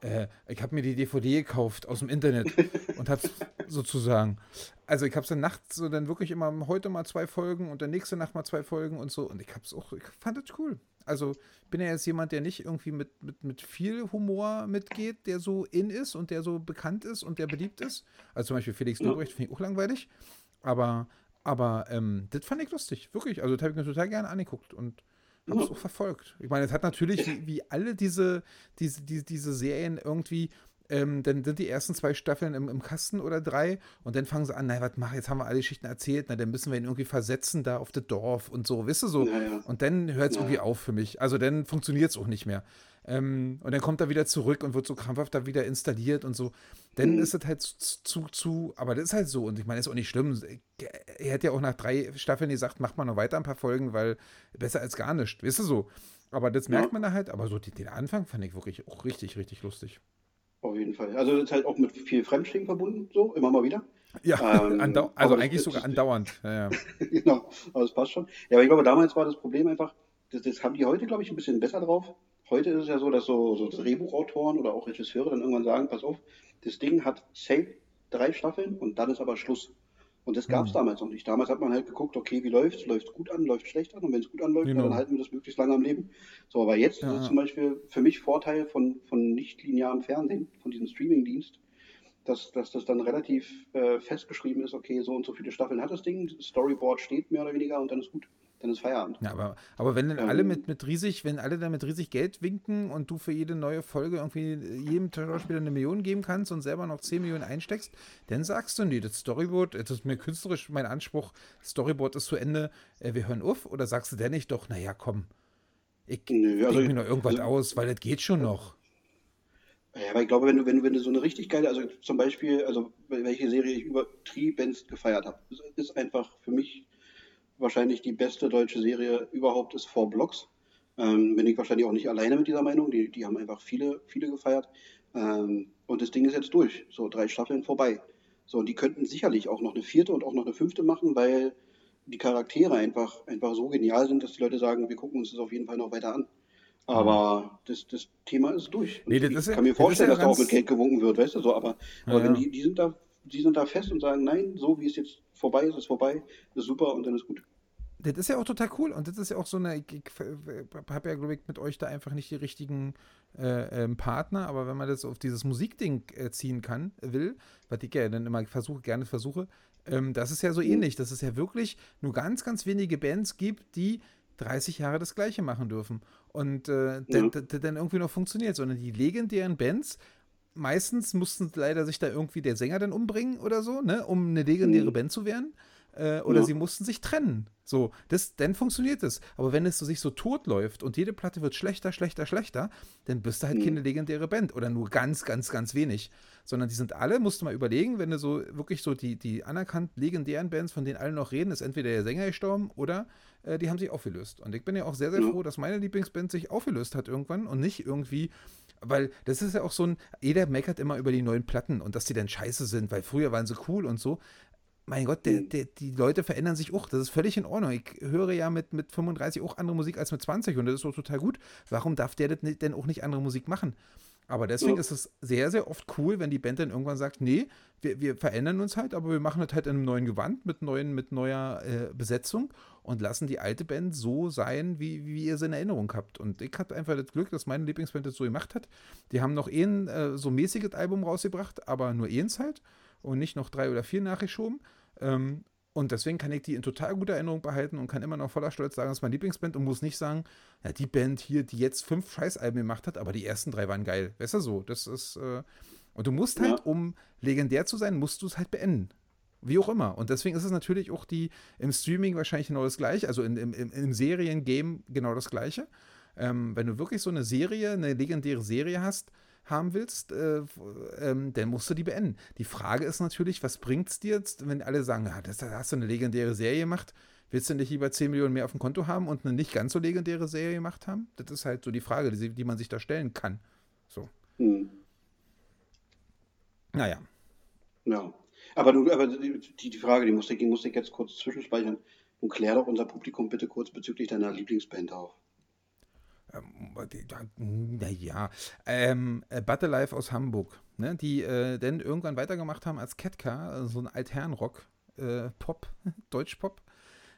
äh, ich habe mir die DVD gekauft aus dem Internet [laughs] und habe sozusagen. Also ich habe es dann nachts so dann wirklich immer heute mal zwei Folgen und dann nächste Nacht mal zwei Folgen und so. Und ich habe es auch, ich fand das cool. Also bin ja jetzt jemand, der nicht irgendwie mit, mit, mit viel Humor mitgeht, der so in ist und der so bekannt ist und der beliebt ist. Also zum Beispiel Felix Lobrecht finde ich auch langweilig. Aber, aber ähm, das fand ich lustig, wirklich. Also das habe ich mir total gerne angeguckt und habe es auch verfolgt. Ich meine, es hat natürlich, wie, wie alle diese, diese, diese, diese Serien irgendwie ähm, dann sind die ersten zwei Staffeln im, im, Kasten oder drei und dann fangen sie an, na, was mach, jetzt haben wir alle Geschichten erzählt, na, dann müssen wir ihn irgendwie versetzen da auf das Dorf und so, wisst ihr so. Ja, ja. Und dann hört es ja. irgendwie auf für mich. Also dann funktioniert es auch nicht mehr. Ähm, und dann kommt er wieder zurück und wird so krampfhaft da wieder installiert und so. Dann mhm. ist es halt zu, zu, zu, aber das ist halt so. Und ich meine, ist auch nicht schlimm. Er hätte ja auch nach drei Staffeln gesagt, macht mal noch weiter ein paar Folgen, weil besser als gar nicht. Weißt du so. Aber das merkt man da halt. Aber so den Anfang fand ich wirklich auch richtig, richtig lustig. Auf jeden Fall. Also ist halt auch mit viel Fremdschwingen verbunden, so, immer mal wieder. Ja, [laughs] ähm, also eigentlich sogar andauernd. Ja, ja. [laughs] genau, aber es passt schon. Ja, aber ich glaube, damals war das Problem einfach, das, das haben die heute, glaube ich, ein bisschen besser drauf. Heute ist es ja so, dass so, so Drehbuchautoren oder auch Regisseure dann irgendwann sagen, pass auf, das Ding hat safe drei Staffeln und dann ist aber Schluss. Und das gab es mhm. damals noch nicht. Damals hat man halt geguckt, okay, wie läuft es? Läuft gut an, läuft schlecht an? Und wenn es gut anläuft, genau. dann halten wir das möglichst lange am Leben. So, aber jetzt ja. ist es zum Beispiel für mich Vorteil von, von nicht linearem Fernsehen, von diesem Streamingdienst, dass, dass das dann relativ äh, festgeschrieben ist, okay, so und so viele Staffeln hat das Ding, Storyboard steht mehr oder weniger und dann ist gut dann ist Feierabend. Ja, aber, aber wenn dann ähm, alle mit, mit riesig, wenn alle dann mit riesig Geld winken und du für jede neue Folge irgendwie jedem Schauspieler eine Million geben kannst und selber noch 10 Millionen einsteckst, dann sagst du, nee, das Storyboard, das ist mir künstlerisch mein Anspruch, Storyboard ist zu Ende, äh, wir hören auf, oder sagst du denn nicht doch, naja, komm, ich nö, also, mir noch irgendwas also, aus, weil das geht schon noch. Ja, aber ich glaube, wenn du, wenn du, wenn du so eine richtig geile, also zum Beispiel, also welche Serie ich übertriebenst gefeiert habe, ist einfach für mich wahrscheinlich die beste deutsche Serie überhaupt ist Four Blocks. Ähm, bin ich wahrscheinlich auch nicht alleine mit dieser Meinung. Die, die haben einfach viele, viele gefeiert. Ähm, und das Ding ist jetzt durch. So drei Staffeln vorbei. So, und die könnten sicherlich auch noch eine vierte und auch noch eine fünfte machen, weil die Charaktere einfach, einfach so genial sind, dass die Leute sagen, wir gucken uns das auf jeden Fall noch weiter an. Aber das, das Thema ist durch. Nee, das ist ich kann mir vorstellen, das ja dass da auch mit Geld gewunken wird, weißt du so, aber, aber ja, wenn die, die sind da die sind da fest und sagen, nein, so wie es jetzt vorbei ist, ist vorbei, ist super und dann ist gut. Das ist ja auch total cool und das ist ja auch so eine, ich, ich habe ja, glaube ich, mit euch da einfach nicht die richtigen äh, ähm, Partner, aber wenn man das auf dieses Musikding äh, ziehen kann, will, was ich ja dann immer versuche, gerne versuche, ähm, das ist ja so mhm. ähnlich, dass es ja wirklich nur ganz, ganz wenige Bands gibt, die 30 Jahre das Gleiche machen dürfen und äh, ja. dann irgendwie noch funktioniert, sondern die legendären Bands meistens mussten leider sich da irgendwie der Sänger dann umbringen oder so, ne, um eine legendäre mhm. Band zu werden. Äh, oder ja. sie mussten sich trennen. So, das, dann funktioniert es. Aber wenn es so sich so tot läuft und jede Platte wird schlechter, schlechter, schlechter, dann bist du halt mhm. keine legendäre Band oder nur ganz, ganz, ganz wenig. Sondern die sind alle, musst du mal überlegen, wenn du so wirklich so die, die anerkannt legendären Bands, von denen alle noch reden, ist entweder der Sänger gestorben oder äh, die haben sich aufgelöst. Und ich bin ja auch sehr, sehr froh, dass meine Lieblingsband sich aufgelöst hat irgendwann und nicht irgendwie weil das ist ja auch so ein, jeder meckert immer über die neuen Platten und dass die dann scheiße sind, weil früher waren sie cool und so. Mein Gott, der, der, die Leute verändern sich auch. Das ist völlig in Ordnung. Ich höre ja mit, mit 35 auch andere Musik als mit 20 und das ist auch total gut. Warum darf der denn auch nicht andere Musik machen? Aber deswegen ja. ist es sehr, sehr oft cool, wenn die Band dann irgendwann sagt, nee, wir, wir verändern uns halt, aber wir machen das halt in einem neuen Gewand mit, neuen, mit neuer äh, Besetzung und lassen die alte Band so sein, wie, wie ihr sie in Erinnerung habt. Und ich hatte einfach das Glück, dass meine Lieblingsband das so gemacht hat. Die haben noch ein äh, so mäßiges Album rausgebracht, aber nur eins halt und nicht noch drei oder vier nachgeschoben. Ähm, und deswegen kann ich die in total guter Erinnerung behalten und kann immer noch voller Stolz sagen, das ist meine Lieblingsband und muss nicht sagen, ja, die Band hier, die jetzt fünf Scheißalben gemacht hat, aber die ersten drei waren geil. Weißt du so? Das ist. Äh, und du musst halt, ja. um legendär zu sein, musst du es halt beenden. Wie auch immer. Und deswegen ist es natürlich auch die im Streaming wahrscheinlich genau das gleiche, also in, im, im Seriengame genau das gleiche. Ähm, wenn du wirklich so eine Serie, eine legendäre Serie hast, haben willst, äh, ähm, dann musst du die beenden. Die Frage ist natürlich, was bringt es dir jetzt, wenn alle sagen, ja, das, hast du eine legendäre Serie gemacht, willst du nicht lieber 10 Millionen mehr auf dem Konto haben und eine nicht ganz so legendäre Serie gemacht haben? Das ist halt so die Frage, die, die man sich da stellen kann. So. Hm. Naja. Ja. Aber, du, aber die, die Frage, die musste, die musste ich jetzt kurz zwischenspeichern. Nun klär doch unser Publikum bitte kurz bezüglich deiner Lieblingsband auf. Ähm, naja, ähm, äh, Butterlife aus Hamburg, ne, die äh, dann irgendwann weitergemacht haben als Ketka, so ein Altherrenrock, äh, Pop, [laughs] Deutschpop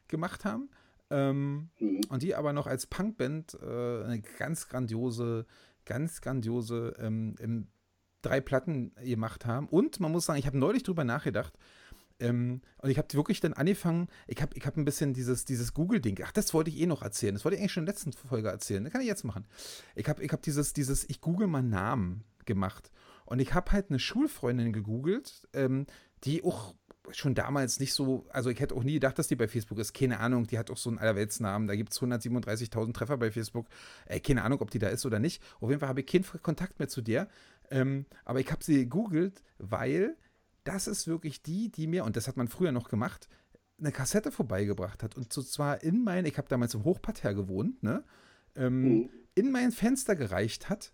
gemacht haben. Ähm, mhm. Und die aber noch als Punkband äh, eine ganz grandiose, ganz grandiose ähm, drei Platten gemacht haben. Und man muss sagen, ich habe neulich drüber nachgedacht, ähm, und ich habe wirklich dann angefangen, ich habe ich hab ein bisschen dieses, dieses Google-Ding, ach, das wollte ich eh noch erzählen, das wollte ich eigentlich schon in der letzten Folge erzählen, das kann ich jetzt machen. Ich habe ich hab dieses, dieses, ich google mal Namen gemacht. Und ich habe halt eine Schulfreundin gegoogelt, ähm, die auch schon damals nicht so, also ich hätte auch nie gedacht, dass die bei Facebook ist. Keine Ahnung, die hat auch so einen Allerweltsnamen. Da gibt es 137.000 Treffer bei Facebook. Äh, keine Ahnung, ob die da ist oder nicht. Auf jeden Fall habe ich keinen Kontakt mehr zu der. Ähm, aber ich habe sie gegoogelt, weil das ist wirklich die, die mir, und das hat man früher noch gemacht, eine Kassette vorbeigebracht hat. Und so zwar in mein, ich habe damals im Hochparterre gewohnt, ne? Ähm, mhm. in mein Fenster gereicht hat,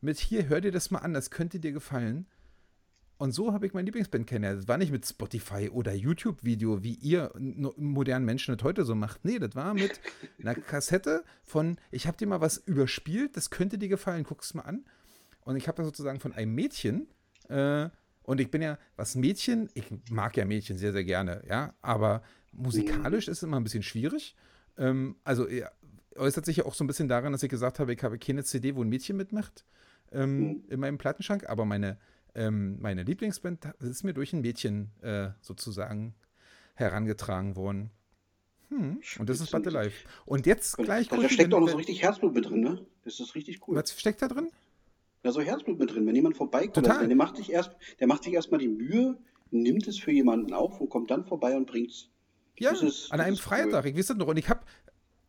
mit hier, hör dir das mal an, das könnte dir gefallen. Und so habe ich mein Lieblingsband kennengelernt. Das war nicht mit Spotify oder YouTube-Video, wie ihr modernen Menschen das heute so macht. Nee, das war mit [laughs] einer Kassette von, ich habe dir mal was überspielt, das könnte dir gefallen, guck es mal an. Und ich habe da sozusagen von einem Mädchen äh, und ich bin ja, was Mädchen, ich mag ja Mädchen sehr, sehr gerne, ja, aber musikalisch mhm. ist es immer ein bisschen schwierig. Ähm, also ja, äußert sich ja auch so ein bisschen daran, dass ich gesagt habe, ich habe keine CD, wo ein Mädchen mitmacht ähm, mhm. in meinem Plattenschrank, aber meine, ähm, meine Lieblingsband ist mir durch ein Mädchen äh, sozusagen herangetragen worden. Hm, und das ist Battle Life. Und jetzt gleich. Da, da steckt auch noch so richtig Herzblut mit drin, ne? Das ist richtig cool. Was steckt da drin? Da so Herzblut mit drin. Wenn jemand vorbeikommt, also der macht sich erst, der macht sich erstmal die Mühe, nimmt es für jemanden auf und kommt dann vorbei und bringt es. Ja, ist, an einem Freitag. Cool. Ich weiß das noch. Und ich habe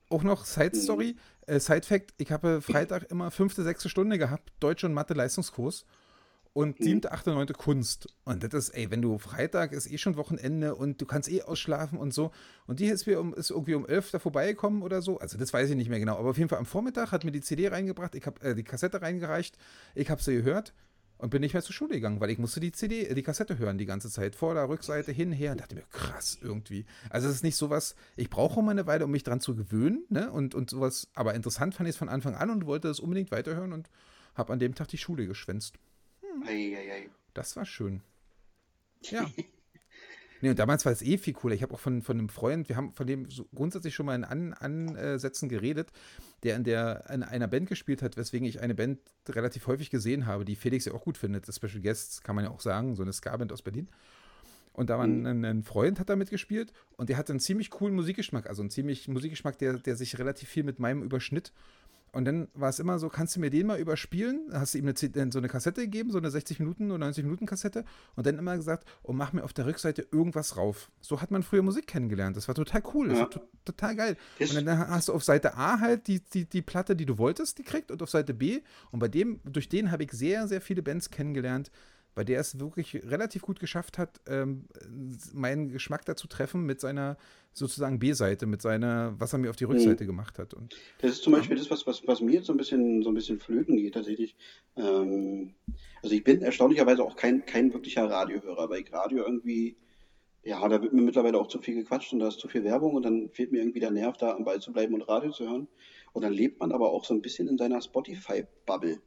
auch noch Side Story, mhm. äh, Side Fact, ich habe Freitag immer fünfte, sechste Stunde gehabt, Deutsch und Mathe Leistungskurs und siebte, achte, neunte Kunst. Und das ist, ey, wenn du Freitag ist eh schon Wochenende und du kannst eh ausschlafen und so. Und die ist, mir um, ist irgendwie um elf da vorbeigekommen oder so. Also das weiß ich nicht mehr genau. Aber auf jeden Fall am Vormittag hat mir die CD reingebracht, ich habe äh, die Kassette reingereicht, ich habe sie gehört und bin nicht mehr zur Schule gegangen, weil ich musste die CD, die Kassette hören die ganze Zeit. Vor der Rückseite, hin, her. Und dachte mir, krass, irgendwie. Also es ist nicht sowas, ich brauche mal eine Weile, um mich dran zu gewöhnen, ne? Und, und sowas, aber interessant fand ich es von Anfang an und wollte es unbedingt weiterhören und habe an dem Tag die Schule geschwänzt. Ei, ei, ei. Das war schön. [laughs] Ja. nee, und damals war es eh viel cooler. Ich habe auch von, von einem Freund, wir haben von dem so grundsätzlich schon mal in An Ansätzen geredet, der in, der in einer Band gespielt hat, weswegen ich eine Band relativ häufig gesehen habe, die Felix ja auch gut findet. Das Special Guests kann man ja auch sagen, so eine Ska-Band aus Berlin. Und da war ein, mhm. ein, Freund, hat da mitgespielt und der hatte einen ziemlich coolen Musikgeschmack, also einen ziemlich Musikgeschmack, der, der sich relativ viel mit meinem überschnitt. Und dann war es immer so, kannst du mir den mal überspielen? Hast du ihm eine, so eine Kassette gegeben, so eine 60 Minuten oder 90 Minuten Kassette und dann immer gesagt, und oh, mach mir auf der Rückseite irgendwas rauf. So hat man früher Musik kennengelernt. Das war total cool, das ja. war total geil. Und dann hast du auf Seite A halt die, die, die Platte, die du wolltest, die kriegt und auf Seite B. Und bei dem, durch den habe ich sehr, sehr viele Bands kennengelernt, bei der es wirklich relativ gut geschafft hat, ähm, meinen Geschmack dazu treffen mit seiner sozusagen B-Seite, mit seiner, was er mir auf die Rückseite mhm. gemacht hat. Und, das ist zum Beispiel das, was, was, was mir jetzt so ein bisschen so ein bisschen flöten geht tatsächlich. Ähm, also ich bin erstaunlicherweise auch kein, kein wirklicher Radiohörer, weil ich Radio irgendwie, ja, da wird mir mittlerweile auch zu viel gequatscht und da ist zu viel Werbung und dann fehlt mir irgendwie der Nerv, da am Ball zu bleiben und Radio zu hören. Und dann lebt man aber auch so ein bisschen in seiner Spotify-Bubble.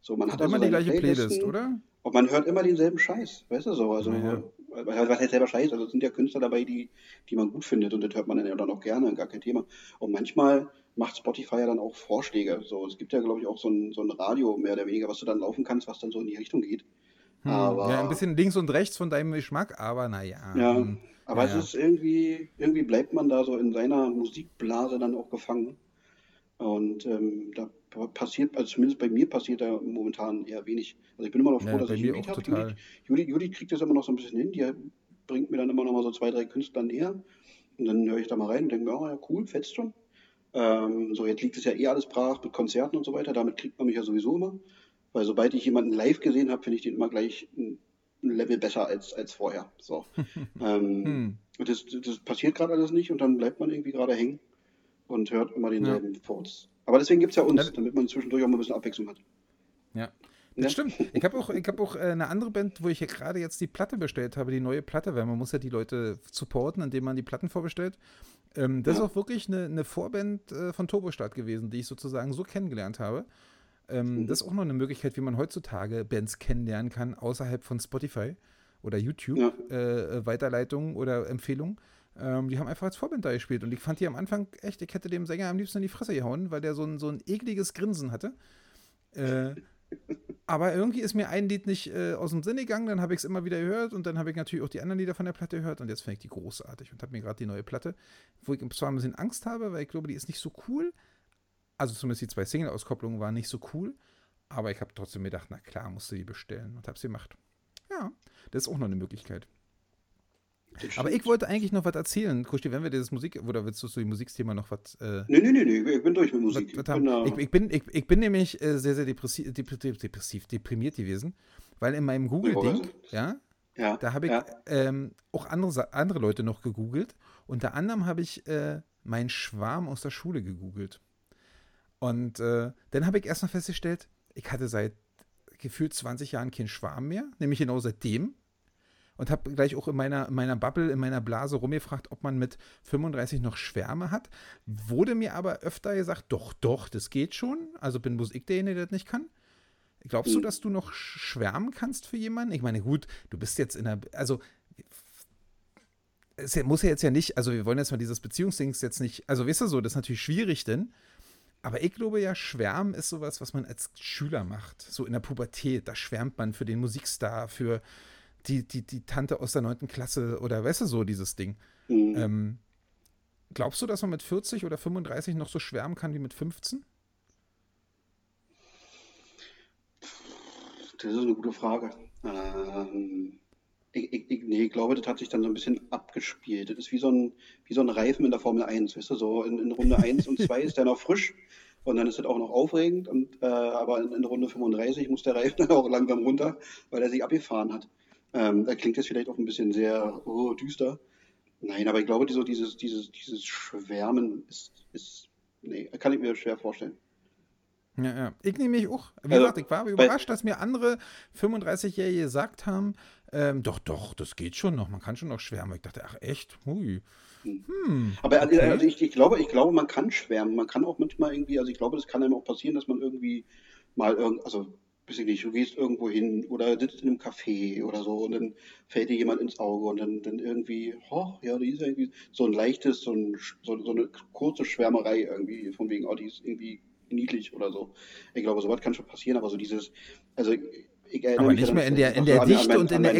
So, man hat, hat immer also die gleiche Playlist, oder? Und man hört immer denselben Scheiß, weißt du so? Also, ja. was heißt selber Scheiß? Also, es sind ja Künstler dabei, die, die man gut findet und das hört man dann ja dann auch gerne, gar kein Thema. Und manchmal macht Spotify ja dann auch Vorschläge. So, es gibt ja, glaube ich, auch so ein, so ein Radio, mehr oder weniger, was du dann laufen kannst, was dann so in die Richtung geht. Hm, aber, ja, ein bisschen links und rechts von deinem Geschmack, aber naja. Ja, hm, aber ja, es ist irgendwie, irgendwie bleibt man da so in seiner Musikblase dann auch gefangen. Und ähm, da passiert, also zumindest bei mir passiert da momentan eher wenig. Also ich bin immer noch froh, ja, dass ich Judith habe. Judith, Judith, Judith kriegt das immer noch so ein bisschen hin. Die bringt mir dann immer noch mal so zwei, drei Künstler näher. Und dann höre ich da mal rein und denke mir, oh ja, cool, fetzt schon. Ähm, so, jetzt liegt es ja eh alles brach mit Konzerten und so weiter. Damit kriegt man mich ja sowieso immer. Weil sobald ich jemanden live gesehen habe, finde ich den immer gleich ein, ein Level besser als, als vorher. So. [laughs] ähm, hm. das, das passiert gerade alles nicht und dann bleibt man irgendwie gerade hängen und hört immer denselben ja. Furz. Aber deswegen gibt es ja uns, damit man zwischendurch auch mal ein bisschen Abwechslung hat. Ja. Das ja. stimmt. Ich habe auch, ich hab auch äh, eine andere Band, wo ich ja gerade jetzt die Platte bestellt habe, die neue Platte, weil man muss ja die Leute supporten, indem man die Platten vorbestellt. Ähm, das ja. ist auch wirklich eine, eine Vorband äh, von Turbostart gewesen, die ich sozusagen so kennengelernt habe. Ähm, mhm. Das ist auch noch eine Möglichkeit, wie man heutzutage Bands kennenlernen kann, außerhalb von Spotify oder YouTube, ja. äh, Weiterleitungen oder Empfehlungen. Ähm, die haben einfach als Vorband da gespielt. Und ich fand die am Anfang echt, ich hätte dem Sänger am liebsten in die Fresse gehauen, weil der so ein, so ein ekliges Grinsen hatte. Äh, aber irgendwie ist mir ein Lied nicht äh, aus dem Sinn gegangen, dann habe ich es immer wieder gehört und dann habe ich natürlich auch die anderen Lieder von der Platte gehört und jetzt finde ich die großartig und habe mir gerade die neue Platte, wo ich zwar ein bisschen Angst habe, weil ich glaube, die ist nicht so cool. Also zumindest die zwei Single-Auskopplungen waren nicht so cool, aber ich habe trotzdem gedacht, na klar, musst du die bestellen und habe sie gemacht. Ja, das ist auch noch eine Möglichkeit. Aber ich wollte eigentlich noch was erzählen. Kuschti, wenn wir dieses Musik, oder willst du so die Musiksthema noch was? Äh, nee, nee, nee, nee, ich bin durch mit Musik. Was, was ich, bin, ich, ich, bin, ich, ich, bin nämlich äh, sehr, sehr depressiv, depressiv, deprimiert gewesen, weil in meinem Google-Ding, ja, ja, da habe ich ja. ähm, auch andere, andere Leute noch gegoogelt. Unter anderem habe ich äh, meinen Schwarm aus der Schule gegoogelt. Und äh, dann habe ich erstmal festgestellt, ich hatte seit gefühlt 20 Jahren keinen Schwarm mehr, nämlich genau seitdem und habe gleich auch in meiner, in meiner Bubble, in meiner Blase rumgefragt, ob man mit 35 noch Schwärme hat. Wurde mir aber öfter gesagt, doch, doch, das geht schon. Also bin bloß ich derjenige, der das nicht kann. Glaubst du, hm. dass du noch schwärmen kannst für jemanden? Ich meine, gut, du bist jetzt in der, also es muss ja jetzt ja nicht, also wir wollen jetzt mal dieses Beziehungsdings jetzt nicht, also weißt du so, das ist natürlich schwierig denn, aber ich glaube ja, Schwärmen ist sowas, was man als Schüler macht, so in der Pubertät, da schwärmt man für den Musikstar, für, die, die, die Tante aus der 9. Klasse oder weißt du so, dieses Ding. Mhm. Ähm, glaubst du, dass man mit 40 oder 35 noch so schwärmen kann wie mit 15? Das ist eine gute Frage. Ähm, ich, ich, nee, ich glaube, das hat sich dann so ein bisschen abgespielt. Das ist wie so ein, wie so ein Reifen in der Formel 1, weißt du, so in, in Runde 1 und 2 ist der noch frisch und dann ist das auch noch aufregend, und, äh, aber in, in Runde 35 muss der Reifen [laughs] dann auch langsam runter, weil er sich abgefahren hat. Ähm, da klingt das vielleicht auch ein bisschen sehr oh, düster. Nein, aber ich glaube, so dieses, dieses, dieses Schwärmen ist, ist, nee, kann ich mir schwer vorstellen. Ja, ja. Ich nehme mich auch. Wie also, gesagt, ich war überrascht, dass mir andere 35-Jährige gesagt haben, ähm, doch, doch, das geht schon noch, man kann schon noch schwärmen. Ich dachte, ach echt, hui. Hm. hm aber okay. also ich, ich, glaube, ich glaube, man kann schwärmen. Man kann auch manchmal irgendwie, also ich glaube, das kann einem auch passieren, dass man irgendwie mal irgend, also weiß ich nicht, du gehst irgendwo hin oder sitzt in einem Café oder so und dann fällt dir jemand ins Auge und dann, dann irgendwie, oh, ja, die ist irgendwie so ein leichtes, so, ein, so, so eine kurze Schwärmerei irgendwie, von wegen, oh, die ist irgendwie niedlich oder so. Ich glaube, sowas kann schon passieren, aber so dieses, also aber nicht mehr in der, in der Dichte und in der,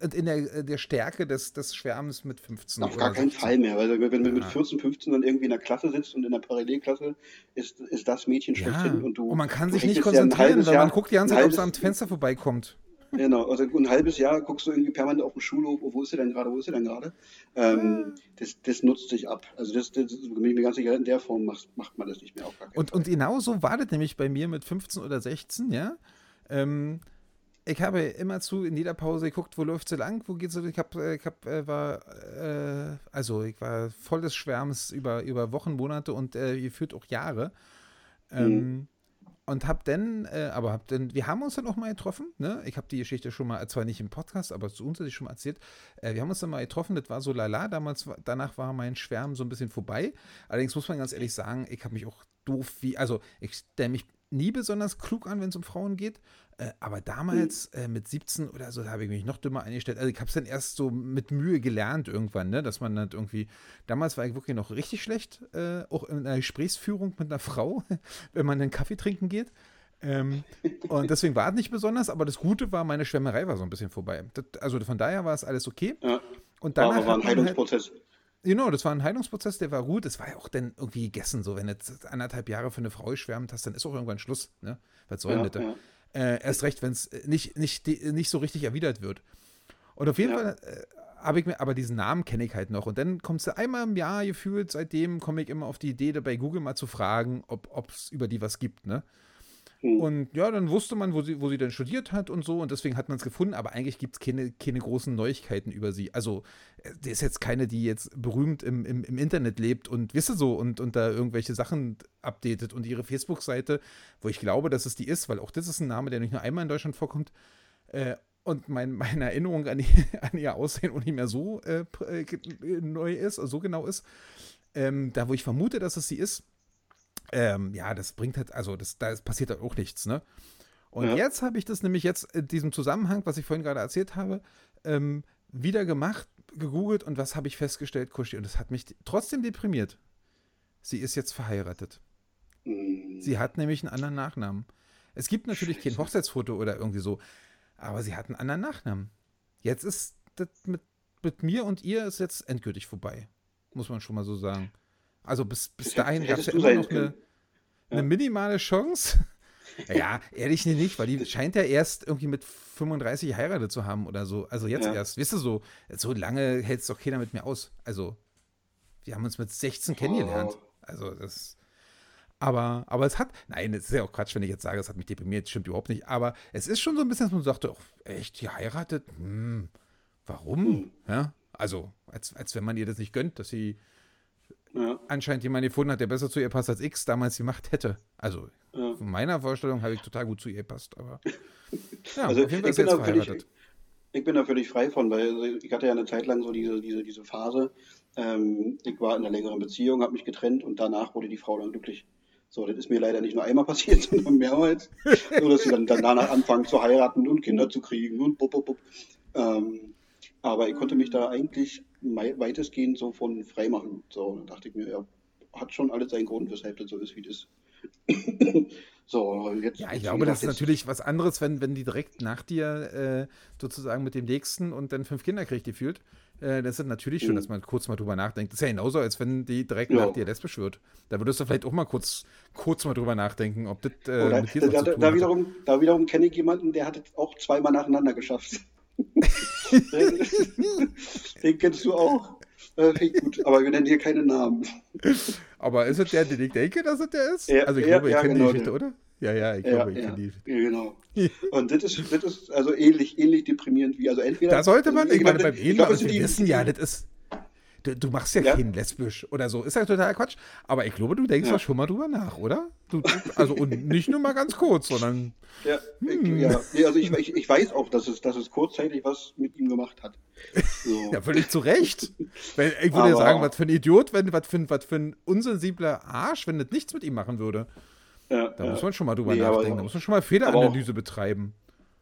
und in der, der Stärke des, des Schwärmens mit 15. Auf gar keinen Fall mehr. Weil wenn du mit 14, 15 dann irgendwie in der Klasse sitzt und in der Parallelklasse ist, ist das Mädchen ja. schlechthin und du. Und man kann sich nicht konzentrieren, weil man guckt die ganze Zeit, ob es am Fenster vorbeikommt. Genau, also ein halbes Jahr guckst du irgendwie permanent auf dem Schulhof, wo ist sie denn gerade, wo ist sie denn gerade? Ähm, das, das, nutzt sich ab. Also das, das bin ich mir ganz sicher, in der Form macht, macht man das nicht mehr auf gar und, und genau so war das nämlich bei mir mit 15 oder 16, ja. Ähm, ich habe immer zu in jeder Pause geguckt, wo läuft sie lang, wo geht's. Ich habe, äh, ich hab, äh, war, äh, also ich war voll des Schwärms über, über Wochen, Monate und äh, geführt auch Jahre. Ähm, mhm. Und hab dann, äh, aber hab dann, wir haben uns dann auch mal getroffen, ne? Ich habe die Geschichte schon mal, zwar nicht im Podcast, aber zu uns hatte ich schon mal erzählt. Äh, wir haben uns dann mal getroffen, das war so lala, damals, danach war mein Schwärm so ein bisschen vorbei. Allerdings muss man ganz ehrlich sagen, ich habe mich auch doof wie, also ich stelle mich nie besonders klug an, wenn es um Frauen geht. Äh, aber damals mhm. äh, mit 17 oder so, da habe ich mich noch dümmer eingestellt. Also ich habe es dann erst so mit Mühe gelernt irgendwann, ne? dass man dann irgendwie, damals war ich wirklich noch richtig schlecht, äh, auch in einer Gesprächsführung mit einer Frau, [laughs] wenn man einen Kaffee trinken geht. Ähm, und deswegen war es nicht besonders, aber das Gute war, meine Schwärmerei war so ein bisschen vorbei. Das, also von daher war es alles okay. Ja. Und danach war, war ein halt Heilungsprozess. Halt, Genau, das war ein Heilungsprozess, der war gut. Es war ja auch dann irgendwie gegessen, so wenn du jetzt anderthalb Jahre für eine Frau schwärmt hast, dann ist auch irgendwann Schluss. Ne? Was soll ja, denn ja. Äh, erst recht, wenn es nicht, nicht, nicht so richtig erwidert wird. Und auf jeden ja. Fall äh, habe ich mir, aber diesen Namen kenne ich halt noch. Und dann kommst du einmal im Jahr gefühlt, seitdem komme ich immer auf die Idee, bei Google mal zu fragen, ob es über die was gibt, ne? Mhm. Und ja, dann wusste man, wo sie, wo sie dann studiert hat und so, und deswegen hat man es gefunden, aber eigentlich gibt es keine, keine großen Neuigkeiten über sie. Also, äh, die ist jetzt keine, die jetzt berühmt im, im, im Internet lebt und, wisst ihr so, und, und da irgendwelche Sachen updatet. Und ihre Facebook-Seite, wo ich glaube, dass es die ist, weil auch das ist ein Name, der nicht nur einmal in Deutschland vorkommt, äh, und mein, meine Erinnerung an, die, [laughs] an, ihr Aussehen auch nicht mehr so äh, äh neu ist, so genau ist, ähm, da wo ich vermute, dass es sie ist, ähm, ja, das bringt halt, also das, da passiert halt auch nichts, ne? Und ja. jetzt habe ich das nämlich jetzt in diesem Zusammenhang, was ich vorhin gerade erzählt habe, ähm, wieder gemacht, gegoogelt und was habe ich festgestellt, Kuschi? Und das hat mich trotzdem deprimiert. Sie ist jetzt verheiratet. Mhm. Sie hat nämlich einen anderen Nachnamen. Es gibt natürlich kein Hochzeitsfoto oder irgendwie so, aber sie hat einen anderen Nachnamen. Jetzt ist das mit, mit mir und ihr ist jetzt endgültig vorbei. Muss man schon mal so sagen. Also bis, bis [laughs] dahin gab es ja immer noch eine, eine minimale Chance. [laughs] Ja, ehrlich nicht, weil die scheint ja erst irgendwie mit 35 heiratet zu haben oder so. Also jetzt ja. erst. Weißt du so, so lange hält es doch keiner mit mir aus. Also, wir haben uns mit 16 kennengelernt. Oh. Also, das. Aber, aber es hat, nein, es ist ja auch Quatsch, wenn ich jetzt sage, es hat mich deprimiert, das stimmt überhaupt nicht. Aber es ist schon so ein bisschen, dass man sagte, oh, echt, die heiratet? Hm, warum? Hm. Ja, also, als, als wenn man ihr das nicht gönnt, dass sie ja. anscheinend jemanden gefunden hat, der besser zu ihr passt als X damals gemacht hätte. Also ja. von meiner Vorstellung habe ich total gut zu ihr passt, aber [laughs] ja, also auf jeden Fall ist jetzt verheiratet. ich bin da völlig frei von, weil ich hatte ja eine Zeit lang so diese, diese, diese Phase. Ähm, ich war in einer längeren Beziehung, habe mich getrennt und danach wurde die Frau dann glücklich. So, das ist mir leider nicht nur einmal passiert, [laughs] sondern mehrmals. so dass sie dann, dann danach anfangen zu heiraten und Kinder zu kriegen und bup, bup, bup. Ähm, aber ich konnte mich da eigentlich weitestgehend so von frei machen. So, dann dachte ich mir, ja, hat schon alles seinen Grund, weshalb das so ist, wie das ist. [coughs] so, jetzt. Ja, ich glaube, das ist natürlich was anderes, wenn, wenn die direkt nach dir äh, sozusagen mit dem nächsten und dann fünf Kinder kriegt, die fühlt. Äh, das ist natürlich schon, mhm. dass man kurz mal drüber nachdenkt. Das ist ja genauso, als wenn die direkt ja. nach dir lesbisch wird. Da würdest du vielleicht auch mal kurz, kurz mal drüber nachdenken, ob das äh, Oder, mit dir so da, tun da, wiederum, da wiederum kenne ich jemanden, der hat es auch zweimal nacheinander geschafft. [laughs] den kennst du auch. Äh, gut, aber wir nennen hier keine Namen. Aber ist es der, den ich denke, dass es der ist? Ja, also ich ja, glaube, ich ja, kenne genau die Geschichte, oder? Ja, ja, ich glaube, ich kenne die. Genau. [laughs] Und das ist, das ist also ähnlich, ähnlich deprimierend wie, also entweder. Da sollte man, ich meine, beim Ehemann, also wir wissen ja, das ist Du, du, machst ja, ja, kein lesbisch oder so. Ist ja total Quatsch. Aber ich glaube, du denkst ja. schon mal drüber nach, oder? Du, also und nicht nur mal ganz kurz, sondern. Ja, hm. ich, ja. Nee, also ich, ich, ich, weiß auch, dass es, dass es kurzzeitig was mit ihm gemacht hat. So. [laughs] ja, völlig zu Recht. ich würde Aber, sagen, was für ein Idiot, wenn, was, für, was für ein unsensibler Arsch, wenn das nichts mit ihm machen würde. Ja, da muss man schon mal drüber nee, nachdenken. da muss man schon mal Fehleranalyse betreiben.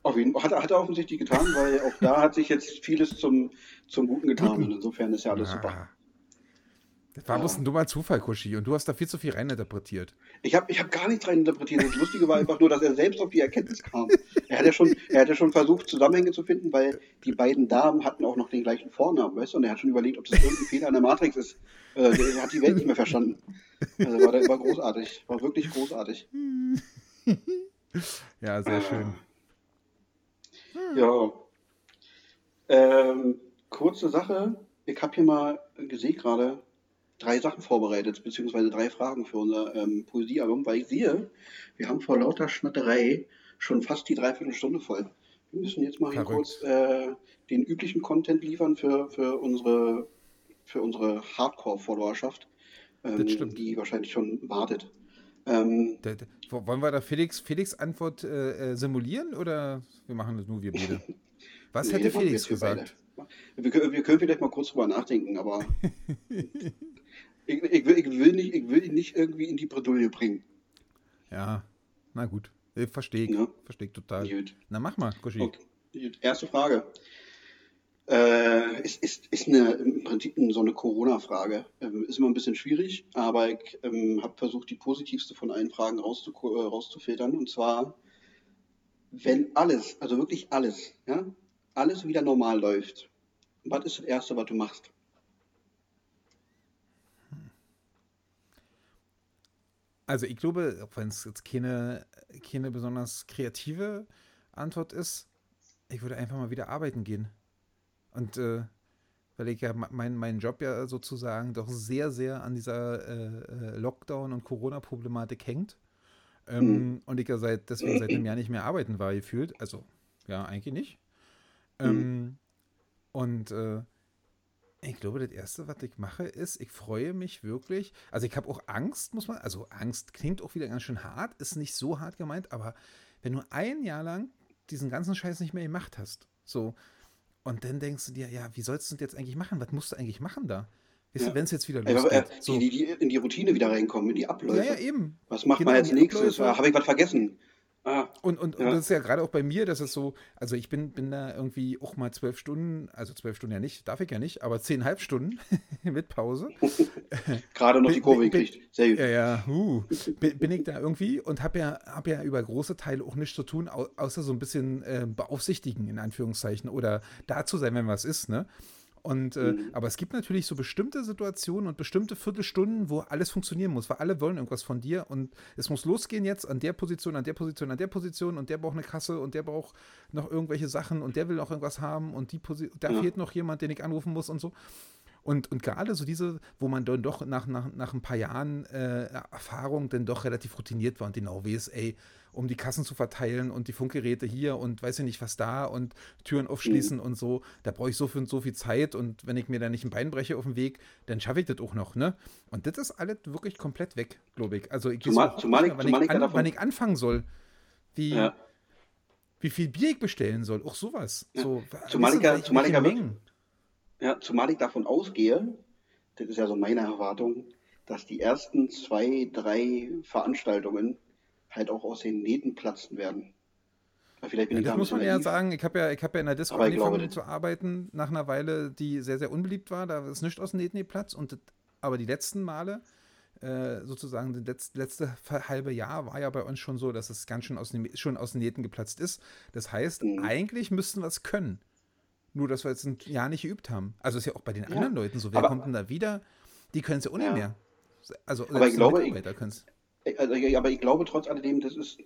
Auf jeden Fall. Hat, hat er offensichtlich getan, weil auch da hat sich jetzt vieles zum, zum Guten getan. Und insofern ist ja alles ja. super. Das war ja. bloß ein dummer Zufall, Kushi. Und du hast da viel zu viel reininterpretiert. Ich habe ich hab gar nichts reininterpretiert. Das Lustige war einfach nur, dass er selbst auf die Erkenntnis kam. Er hat ja schon, er hat ja schon versucht, Zusammenhänge zu finden, weil die beiden Damen hatten auch noch den gleichen Vornamen, weißt du? Und er hat schon überlegt, ob das irgendein Fehler an der Matrix ist. Äh, er hat die Welt nicht mehr verstanden. Also war, war großartig. War wirklich großartig. [laughs] Ja, sehr schön. Ja. Ähm, kurze Sache. Ich habe hier mal gesehen gerade drei Sachen vorbereitet, beziehungsweise drei Fragen für unser ähm, Poesiealbum, weil ich sehe, wir haben vor lauter Schnatterei schon fast die Dreiviertelstunde voll. Wir müssen jetzt mal hier kurz äh, den üblichen Content liefern für, für unsere, für unsere Hardcore-Followerschaft, ähm, die wahrscheinlich schon wartet. Ähm, da, da, wollen wir da Felix, Felix Antwort äh, äh, simulieren oder wir machen das nur wir beide? [laughs] Was nee, hätte Felix gesagt? Wir, wir, können vielleicht mal kurz drüber nachdenken, aber ich, ich, will, ich, will nicht, ich will ihn nicht irgendwie in die Bredouille bringen. Ja, na gut. Verstehe ich. Ja. Verstehe ich total. Gut. Na mach mal, Koshi. Okay. Erste Frage. Äh, ist, ist, ist eine, im Prinzip so eine Corona-Frage. Ähm, ist immer ein bisschen schwierig, aber ich ähm, habe versucht, die positivste von allen Fragen rauszu äh, rauszufiltern. Und zwar, wenn alles, also wirklich alles, ja, alles wieder normal läuft, was ist das Erste, was du machst? Also ich glaube, auch wenn es jetzt keine, keine besonders kreative Antwort ist, ich würde einfach mal wieder arbeiten gehen. Und äh, weil ich ja mein, mein Job ja sozusagen doch sehr, sehr an dieser äh, äh Lockdown- und Corona-Problematik hängt, Ähm, mhm. Und ich ja seit, deswegen seit einem [clears throat] Jahr nicht mehr arbeiten war, gefühlt. Also, ja, eigentlich nicht. Mhm. Ähm, und äh, ich glaube, das Erste, was ich mache, ist, ich freue mich wirklich. Also ich habe auch Angst, muss man, also Angst klingt auch wieder ganz schön hart, ist nicht so hart gemeint, aber wenn du ein Jahr lang diesen ganzen Scheiß nicht mehr gemacht hast, so, und dann denkst du dir, ja, wie sollst du das jetzt eigentlich machen? Was musst du eigentlich machen da? ja. wenn es jetzt wieder losgeht. Äh, so. die, die, in die Routine wieder reinkommen, in die Abläufe. Ja, ja, eben. Was macht genau, man als nächstes? Habe ich was vergessen? Ah, und, und, ja. und das ist ja gerade auch bei mir, dass es so, also ich bin, bin da irgendwie auch mal zwölf Stunden, also zwölf Stunden ja nicht, darf ich ja nicht, aber zehnhalb Stunden [laughs] mit Pause. [laughs] gerade noch die Kurve gekriegt. Sehr gut. Ja, ja, uh, bin, bin, ich da irgendwie und habe ja, hab ja über große Teile auch nichts zu tun, außer so ein bisschen äh, beaufsichtigen, in Anführungszeichen, oder da zu sein, wenn was ist, ne? Und, äh, mhm. Aber es gibt natürlich so bestimmte Situationen und bestimmte Viertelstunden, wo alles funktionieren muss, weil alle wollen irgendwas von dir und es muss losgehen jetzt an der Position, an der Position, an der Position und der braucht eine Kasse und der braucht noch irgendwelche Sachen und der will auch irgendwas haben und die Posi da ja. fehlt noch jemand, den ich anrufen muss und so. Und, und gerade so diese, wo man dann doch nach, nach, nach ein paar Jahren äh, Erfahrung dann doch relativ routiniert war und genau weiß, ey, um die Kassen zu verteilen und die Funkgeräte hier und weiß ich nicht was da und Türen aufschließen mhm. und so. Da brauche ich so viel, so viel Zeit und wenn ich mir da nicht ein Bein breche auf dem Weg, dann schaffe ich das auch noch, ne? Und das ist alles wirklich komplett weg, glaube ich. Also ich zumal, weiß zumal, nicht, wann, zumal ich, an, wann ich anfangen soll. Wie, ja. wie viel Bier ich bestellen soll, auch sowas. Ja. So, zumal, ich, ja, zumal, ich ja, zumal ich davon ausgehe, das ist ja so meine Erwartung, dass die ersten zwei, drei Veranstaltungen halt auch aus den Nähten platzen werden. Vielleicht bin ja, ich das muss man ja sagen. Ich habe ja, hab ja in der Disco angefangen zu arbeiten, nach einer Weile, die sehr, sehr unbeliebt war. Da ist nichts aus den Nähten geplatzt. Und, aber die letzten Male, äh, sozusagen das letzte, letzte halbe Jahr, war ja bei uns schon so, dass es ganz schön aus den, schon aus den Nähten geplatzt ist. Das heißt, mhm. eigentlich müssten wir es können. Nur, dass wir jetzt ein Jahr nicht geübt haben. Also ist ja auch bei den ja. anderen Leuten so. Wer aber, kommt denn da wieder? Die können es ja ohne ja. mehr. Also, aber ich glaube, ich, also, aber ich glaube trotz alledem, das ist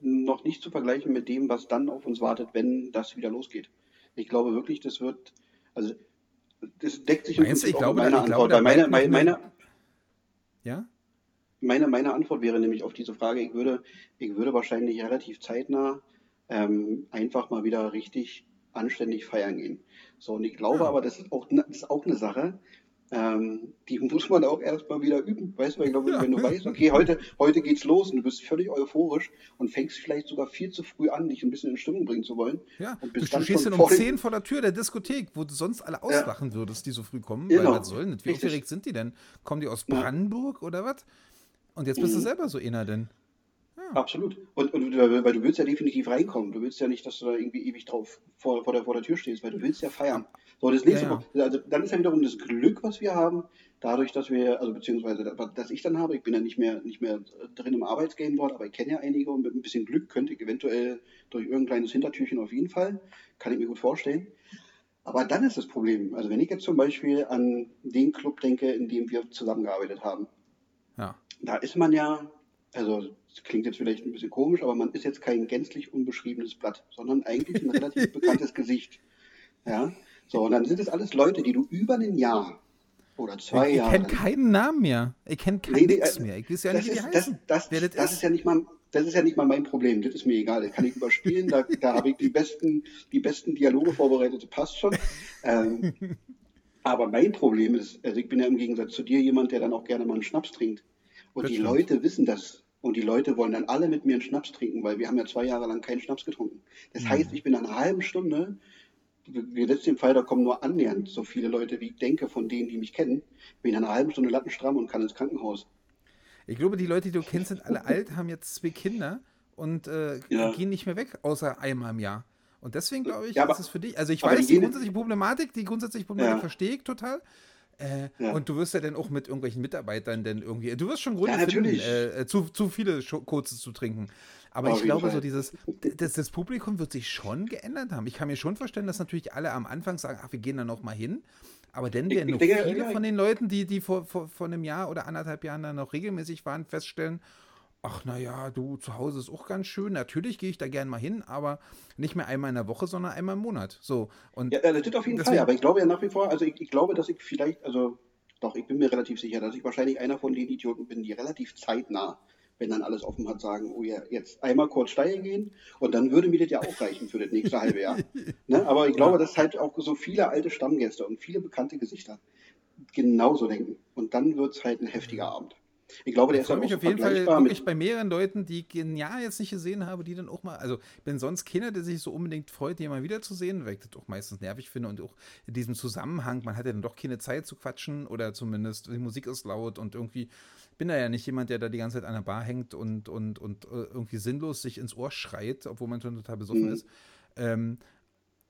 noch nicht zu vergleichen mit dem, was dann auf uns wartet, wenn das wieder losgeht. Ich glaube wirklich, das wird, also das deckt sich Meinst du, ich glaube, mit meiner ich Antwort. Glaube, meine, meine, meine, ja? Meine, meine Antwort wäre nämlich auf diese Frage, ich würde, ich würde wahrscheinlich relativ zeitnah ähm, einfach mal wieder richtig anständig feiern gehen. So, und ich glaube ja. aber, das ist auch, das ist auch eine Sache, ähm, die muss man auch erstmal wieder üben. Weißt du, ich glaube, ja. wenn du weißt, okay, heute, heute geht's los und du bist völlig euphorisch und fängst vielleicht sogar viel zu früh an, dich ein bisschen in Stimmung bringen zu wollen. Ja, und bist du stehst dann um 10 vor der Tür der Diskothek, wo du sonst alle auslachen ja. würdest, die so früh kommen. Genau. Weil was soll nicht? Wie Richtig. aufgeregt sind die denn? Kommen die aus Brandenburg ja. oder was? Und jetzt bist mhm. du selber so einer denn. Absolut. Und, und weil du willst ja definitiv reinkommen. Du willst ja nicht, dass du da irgendwie ewig drauf vor, vor, der, vor der Tür stehst, weil du willst ja feiern. So, das nächste ja, ja. also dann ist ja wiederum das Glück, was wir haben, dadurch, dass wir, also beziehungsweise dass ich dann habe, ich bin ja nicht mehr nicht mehr drin im Arbeitsgame dort, aber ich kenne ja einige und mit ein bisschen Glück könnte ich eventuell durch irgendein kleines Hintertürchen auf jeden Fall, kann ich mir gut vorstellen. Aber dann ist das Problem, also wenn ich jetzt zum Beispiel an den Club denke, in dem wir zusammengearbeitet haben, ja. da ist man ja also das klingt jetzt vielleicht ein bisschen komisch, aber man ist jetzt kein gänzlich unbeschriebenes Blatt, sondern eigentlich ein relativ [laughs] bekanntes Gesicht. Ja, so, und dann sind es alles Leute, die du über ein Jahr oder zwei ich, Jahre. Ich kenne keinen Namen mehr. Ich kenne keinen nee, nee, mehr. Ich weiß ja nicht, wie die heißen. Das, das, das, das ist ja nicht mal. Das ist ja nicht mal mein Problem, das ist mir egal, das kann ich überspielen, da, da habe ich die besten, die besten Dialoge vorbereitet, das passt schon. Ähm, [laughs] aber mein Problem ist, also ich bin ja im Gegensatz zu dir jemand, der dann auch gerne mal einen Schnaps trinkt. Und das die stimmt. Leute wissen das. Und die Leute wollen dann alle mit mir einen Schnaps trinken, weil wir haben ja zwei Jahre lang keinen Schnaps getrunken. Das mhm. heißt, ich bin nach einer halben Stunde, wir setzen den Fall, da kommen nur annähernd so viele Leute, wie ich denke, von denen, die mich kennen, bin nach einer halben Stunde lattenstramm und kann ins Krankenhaus. Ich glaube, die Leute, die du kennst, sind alle alt, haben jetzt zwei Kinder und äh, ja. gehen nicht mehr weg, außer einmal im Jahr. Und deswegen glaube ich, ja, aber, ist es für dich. Also ich weiß die grundsätzliche Problematik, die grundsätzliche Problematik ja. verstehe ich total. Äh, ja. Und du wirst ja dann auch mit irgendwelchen Mitarbeitern dann irgendwie, du wirst schon Gründe ja, finden, äh, zu, zu viele Kurzes zu trinken. Aber Auf ich glaube, so dieses, das, das, Publikum wird sich schon geändert haben. Ich kann mir schon vorstellen, dass natürlich alle am Anfang sagen, ach, wir gehen da noch mal hin. Aber dann werden noch denke, viele ja, von den Leuten, die, die vor, vor, vor einem Jahr oder anderthalb Jahren dann noch regelmäßig waren, feststellen, ach naja, du, zu Hause ist auch ganz schön. Natürlich gehe ich da gerne mal hin, aber nicht mehr einmal in der Woche, sondern einmal im Monat. So, und ja, das tut auf jeden Fall, aber ich glaube ja nach wie vor, also ich, ich glaube, dass ich vielleicht, also doch, ich bin mir relativ sicher, dass ich wahrscheinlich einer von den Idioten bin, die relativ zeitnah wenn dann alles offen hat, sagen, oh ja, jetzt einmal kurz steigen gehen und dann würde mir das ja auch reichen für das nächste halbe Jahr. [laughs] Ne? Aber ich glaube, dass halt auch so viele alte Stammgäste und viele bekannte Gesichter genauso denken. Und dann wird es halt ein heftiger Abend. Ich glaube, der ich freue mich auf jeden Fall wirklich bei mehreren Leuten, die ich ja jetzt nicht gesehen habe, die dann auch mal, also ich bin sonst keiner, der sich so unbedingt freut, die mal wiederzusehen, weil ich das auch meistens nervig finde und auch in diesem Zusammenhang, man hat ja dann doch keine Zeit zu quatschen oder zumindest die Musik ist laut und irgendwie bin da ja nicht jemand, der da die ganze Zeit an der Bar hängt und, und, und äh, irgendwie sinnlos sich ins Ohr schreit, obwohl man schon total besoffen mhm. ist. Ähm,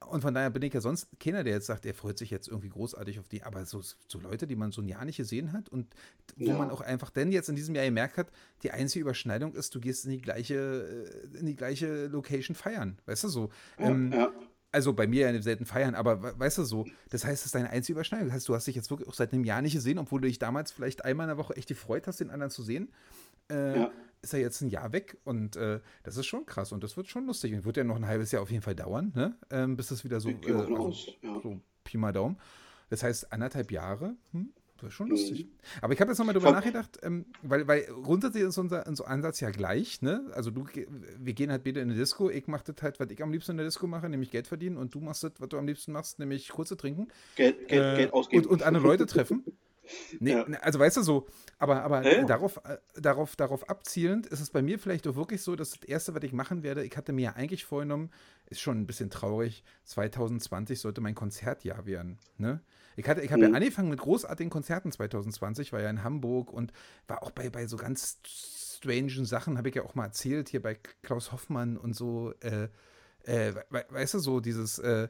und von daher bin ich ja sonst keiner, der jetzt sagt, er freut sich jetzt irgendwie großartig auf die, aber so, so Leute, die man so ein Jahr nicht gesehen hat und wo ja. man auch einfach denn jetzt in diesem Jahr gemerkt hat, die einzige Überschneidung ist, du gehst in die gleiche, äh, in die gleiche Location feiern. Weißt du so? Ja, ähm, ja. Also bei mir ja selten feiern, aber weißt du so, das heißt, es ist deine einzige Überschneidung. Das heißt, du hast dich jetzt wirklich auch seit einem Jahr nicht gesehen, obwohl du dich damals vielleicht einmal in der Woche echt gefreut hast, den anderen zu sehen. Äh, ja ist er jetzt ein Jahr weg und äh, das ist schon krass und das wird schon lustig. Und wird ja noch ein halbes Jahr auf jeden Fall dauern, ne? ähm, bis das wieder so, äh, also, ja. so Pi mal Daumen. Das heißt, anderthalb Jahre, hm, das ist schon lustig. Mhm. Aber ich habe jetzt nochmal drüber nachgedacht, ähm, weil, weil grundsätzlich ist unser, unser Ansatz ja gleich, ne? Also du, wir gehen halt beide in eine Disco, ich mache das halt, was ich am liebsten in der Disco mache, nämlich Geld verdienen und du machst das, was du am liebsten machst, nämlich kurze trinken. Geld, Geld, äh, Geld ausgeben. Und, und andere Leute treffen. [laughs] Nee, ja. Ne, also weißt du so, aber, aber ja. darauf, äh, darauf, darauf abzielend ist es bei mir vielleicht auch wirklich so, dass das Erste, was ich machen werde, ich hatte mir ja eigentlich vorgenommen, ist schon ein bisschen traurig, 2020 sollte mein Konzertjahr werden. Ne? Ich, ich habe mhm. ja angefangen mit großartigen Konzerten 2020, war ja in Hamburg und war auch bei, bei so ganz strangen Sachen, habe ich ja auch mal erzählt, hier bei Klaus Hoffmann und so, äh, äh, weißt du, so dieses, äh,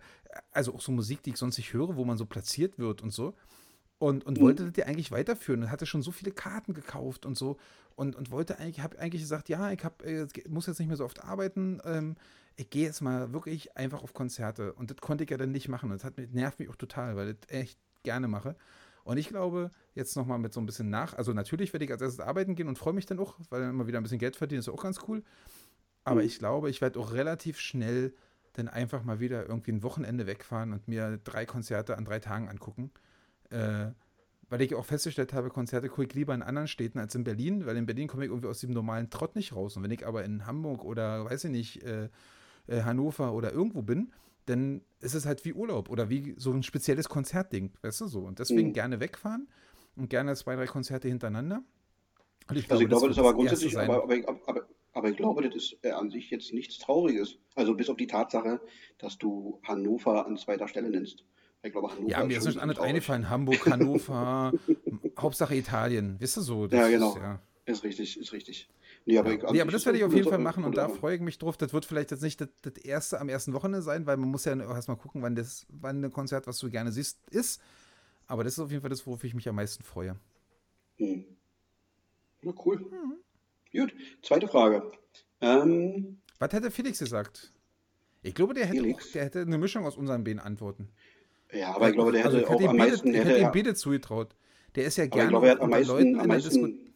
also auch so Musik, die ich sonst nicht höre, wo man so platziert wird und so und, und mhm. wollte das ja eigentlich weiterführen und hatte schon so viele Karten gekauft und so und, und wollte eigentlich, habe eigentlich gesagt, ja, ich hab, äh, muss jetzt nicht mehr so oft arbeiten, ähm, ich gehe jetzt mal wirklich einfach auf Konzerte und das konnte ich ja dann nicht machen. Das hat nervt mich auch total, weil ich das echt gerne mache. Und ich glaube, jetzt nochmal mit so ein bisschen nach, also natürlich werde ich als erstes arbeiten gehen und freue mich dann auch, weil dann immer wieder ein bisschen Geld verdienen, ist ja auch ganz cool. Aber mhm. ich glaube, ich werde auch relativ schnell dann einfach mal wieder irgendwie ein Wochenende wegfahren und mir drei Konzerte an drei Tagen angucken äh, weil ich auch festgestellt habe, Konzerte gucke ich lieber in anderen Städten als in Berlin, weil in Berlin komme ich irgendwie aus dem normalen Trott nicht raus. Und wenn ich aber in Hamburg oder, weiß ich nicht, äh, äh, Hannover oder irgendwo bin, dann ist es halt wie Urlaub oder wie so ein spezielles Konzertding, weißt du so. Und deswegen mhm. gerne wegfahren und gerne zwei, drei Konzerte hintereinander. Und ich also glaube, ich glaube, das, ist aber grundsätzlich, aber, aber, aber, aber, ich glaube, das ist äh, an sich jetzt nichts Trauriges. Also bis auf die Tatsache, dass du Hannover an zweiter Stelle nennst. Ich glaube, Hannover ja, mir ist nicht anders eingefallen. Hamburg, Hannover, [laughs] Hauptsache Italien. Wisst ihr so? ja, genau. Ist, ja. ist, richtig, ist richtig. Nee, aber, ja. nee, aber das werde ich auf jeden Fall machen und da freue ich mich drauf. Das wird vielleicht jetzt nicht das, das, erste am ersten Wochenende sein, weil man muss ja erstmal gucken, wann das, wann ein Konzert, was du gerne siehst, ist. Aber das ist auf jeden Fall das, worauf ich mich am meisten freue. Hm. Na cool. Mhm. Gut, zweite Frage. Ähm, was hätte Felix gesagt? Ich glaube, der hätte, auch, der hätte eine Mischung aus unseren beiden Antworten. Ja, aber ich glaube, der also hätte also auch am meisten. Ich hätte ihm beide zugetraut. Der ist ja gerne ich glaube, er hat am meisten, Leuten am meisten,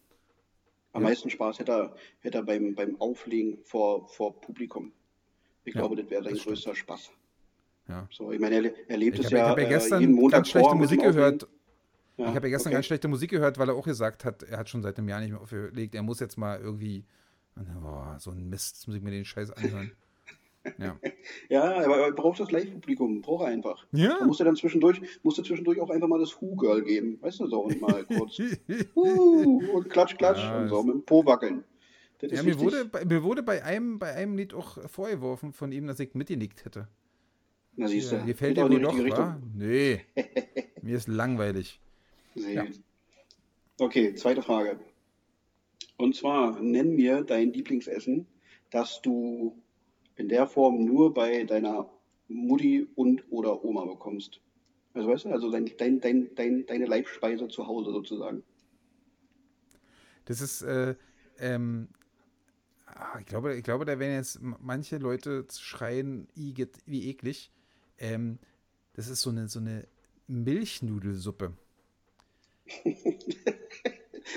am meisten Spaß hätte er, hätte er beim, beim Auflegen vor, vor Publikum. Ich ja, glaube, das wäre sein das größter Spaß. Ja. So, ich meine, er, er lebt ich es hab, ja, ich habe ja äh, gestern jeden Montag ganz schlechte Musik gehört. Ja, ich habe ja gestern okay. ganz schlechte Musik gehört, weil er auch gesagt hat, er hat schon seit einem Jahr nicht mehr aufgelegt. Er muss jetzt mal irgendwie, oh, so ein Mist, muss ich mir den Scheiß anhören. Ja. [laughs] ja, aber er braucht das Live-Publikum, braucht er einfach. Ja. Da muss er dann zwischendurch, muss er zwischendurch auch einfach mal das Who-Girl geben, weißt du, so und mal [laughs] kurz [laughs] uh, und klatsch, klatsch ja, und so mit dem Po wackeln. ja, mir wurde, mir wurde bei einem, bei einem Lied auch vorgeworfen von ihm, dass ich mitgenickt hätte. Na siehst du. Gefällt dir wohl doch, wa? Nee, mir ist langweilig. Ja. Okay, zweite Frage. Und zwar, nenn mir dein Lieblingsessen, das du in der Form nur bei deiner Mutti und oder Oma bekommst. Also weißt du, also dein, dein, dein, dein, deine Leibspeise zu Hause sozusagen. Das ist, äh, ähm, ah, ich glaube, ich glaube, da werden jetzt manche Leute schreien, wie eklig. Ähm, das ist so eine, so eine Milchnudelsuppe. [laughs]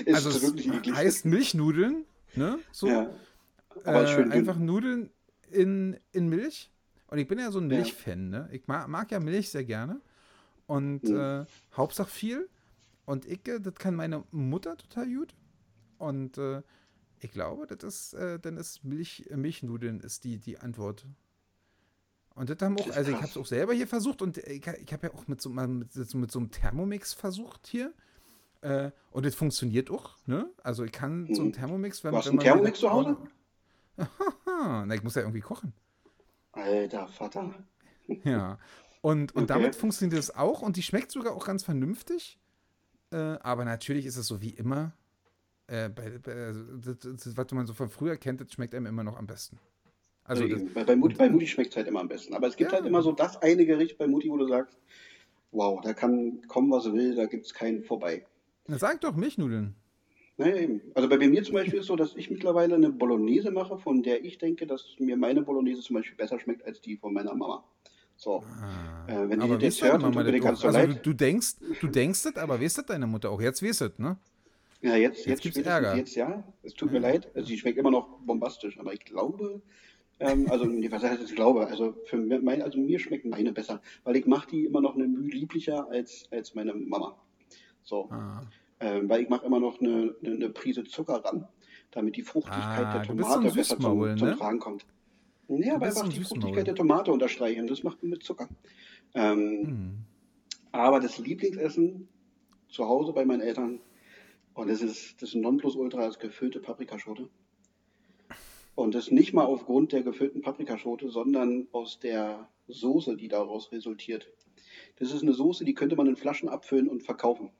also es heißt Milchnudeln, ne? So. Ja, aber äh, schön einfach Nudeln in, in Milch. Und ich bin ja so ein Milchfan, ne? Ich mag, mag, ja Milch sehr gerne. Und mhm. äh, Hauptsache viel. Und ich, äh, das kann meine Mutter total gut. Und äh, Ich glaube, das ist, äh, dann ist Milch, Milchnudeln ist die, die Antwort. Und das haben auch, also ich habe es auch selber hier versucht und ich, ich habe ja auch mit so, mit, so, mit so einem Thermomix versucht hier. Äh, und das funktioniert auch, ne? Also ich kann so einen mhm. Thermomix, wenn, hast wenn man. einen Thermomix zu Hause? Na, ich muss ja irgendwie kochen. Alter Vater. Ja. Und, und okay. damit funktioniert das auch und die schmeckt sogar auch ganz vernünftig. Äh, aber natürlich ist es so wie immer. Äh, bei, bei, also das, das, was man so von früher kennt, das schmeckt einem immer noch am besten. Also das, bei, bei, Mutti, bei Mutti schmeckt es halt immer am besten. Aber es gibt ja. halt immer so das eine Gericht bei Mutti, wo du sagst, wow, da kann kommen, was will, da gibt es keinen vorbei. Na, sag doch Milchnudeln. Naja, eben. Also bei mir zum Beispiel ist so, dass ich mittlerweile eine Bolognese mache, von der ich denke, dass mir meine Bolognese zum Beispiel besser schmeckt als die von meiner Mama. So. Ah, äh, wenn aber die das hört, Mama tut ganz so also leid. Du, denkst, du denkst das, aber weißt das deine Mutter auch? Jetzt weißt du ne? Ja, jetzt, jetzt, jetzt gibt's Ärger. Jetzt ja. Es tut mir leid. Also die schmeckt immer noch bombastisch, aber ich glaube, ähm, also, was heißt ich glaube? Also, für mein, also mir schmecken meine besser, weil ich mache die immer noch eine Mühe lieblicher als, als meine Mama. So. Ah. Ähm, weil ich mache immer noch eine, eine, eine, Prise Zucker ran, damit die Fruchtigkeit ah, der Tomate besser zum, ne? zum, Tragen kommt. Ja, aber einfach die Fruchtigkeit der Tomate unterstreichen. Das macht man mit Zucker. Ähm, hm. Aber das Lieblingsessen zu Hause bei meinen Eltern, und das ist das Nonplusultra, ist gefüllte Paprikaschote. Und das nicht mal aufgrund der gefüllten Paprikaschote, sondern aus der Soße, die daraus resultiert. Das ist eine Soße, die könnte man in Flaschen abfüllen und verkaufen.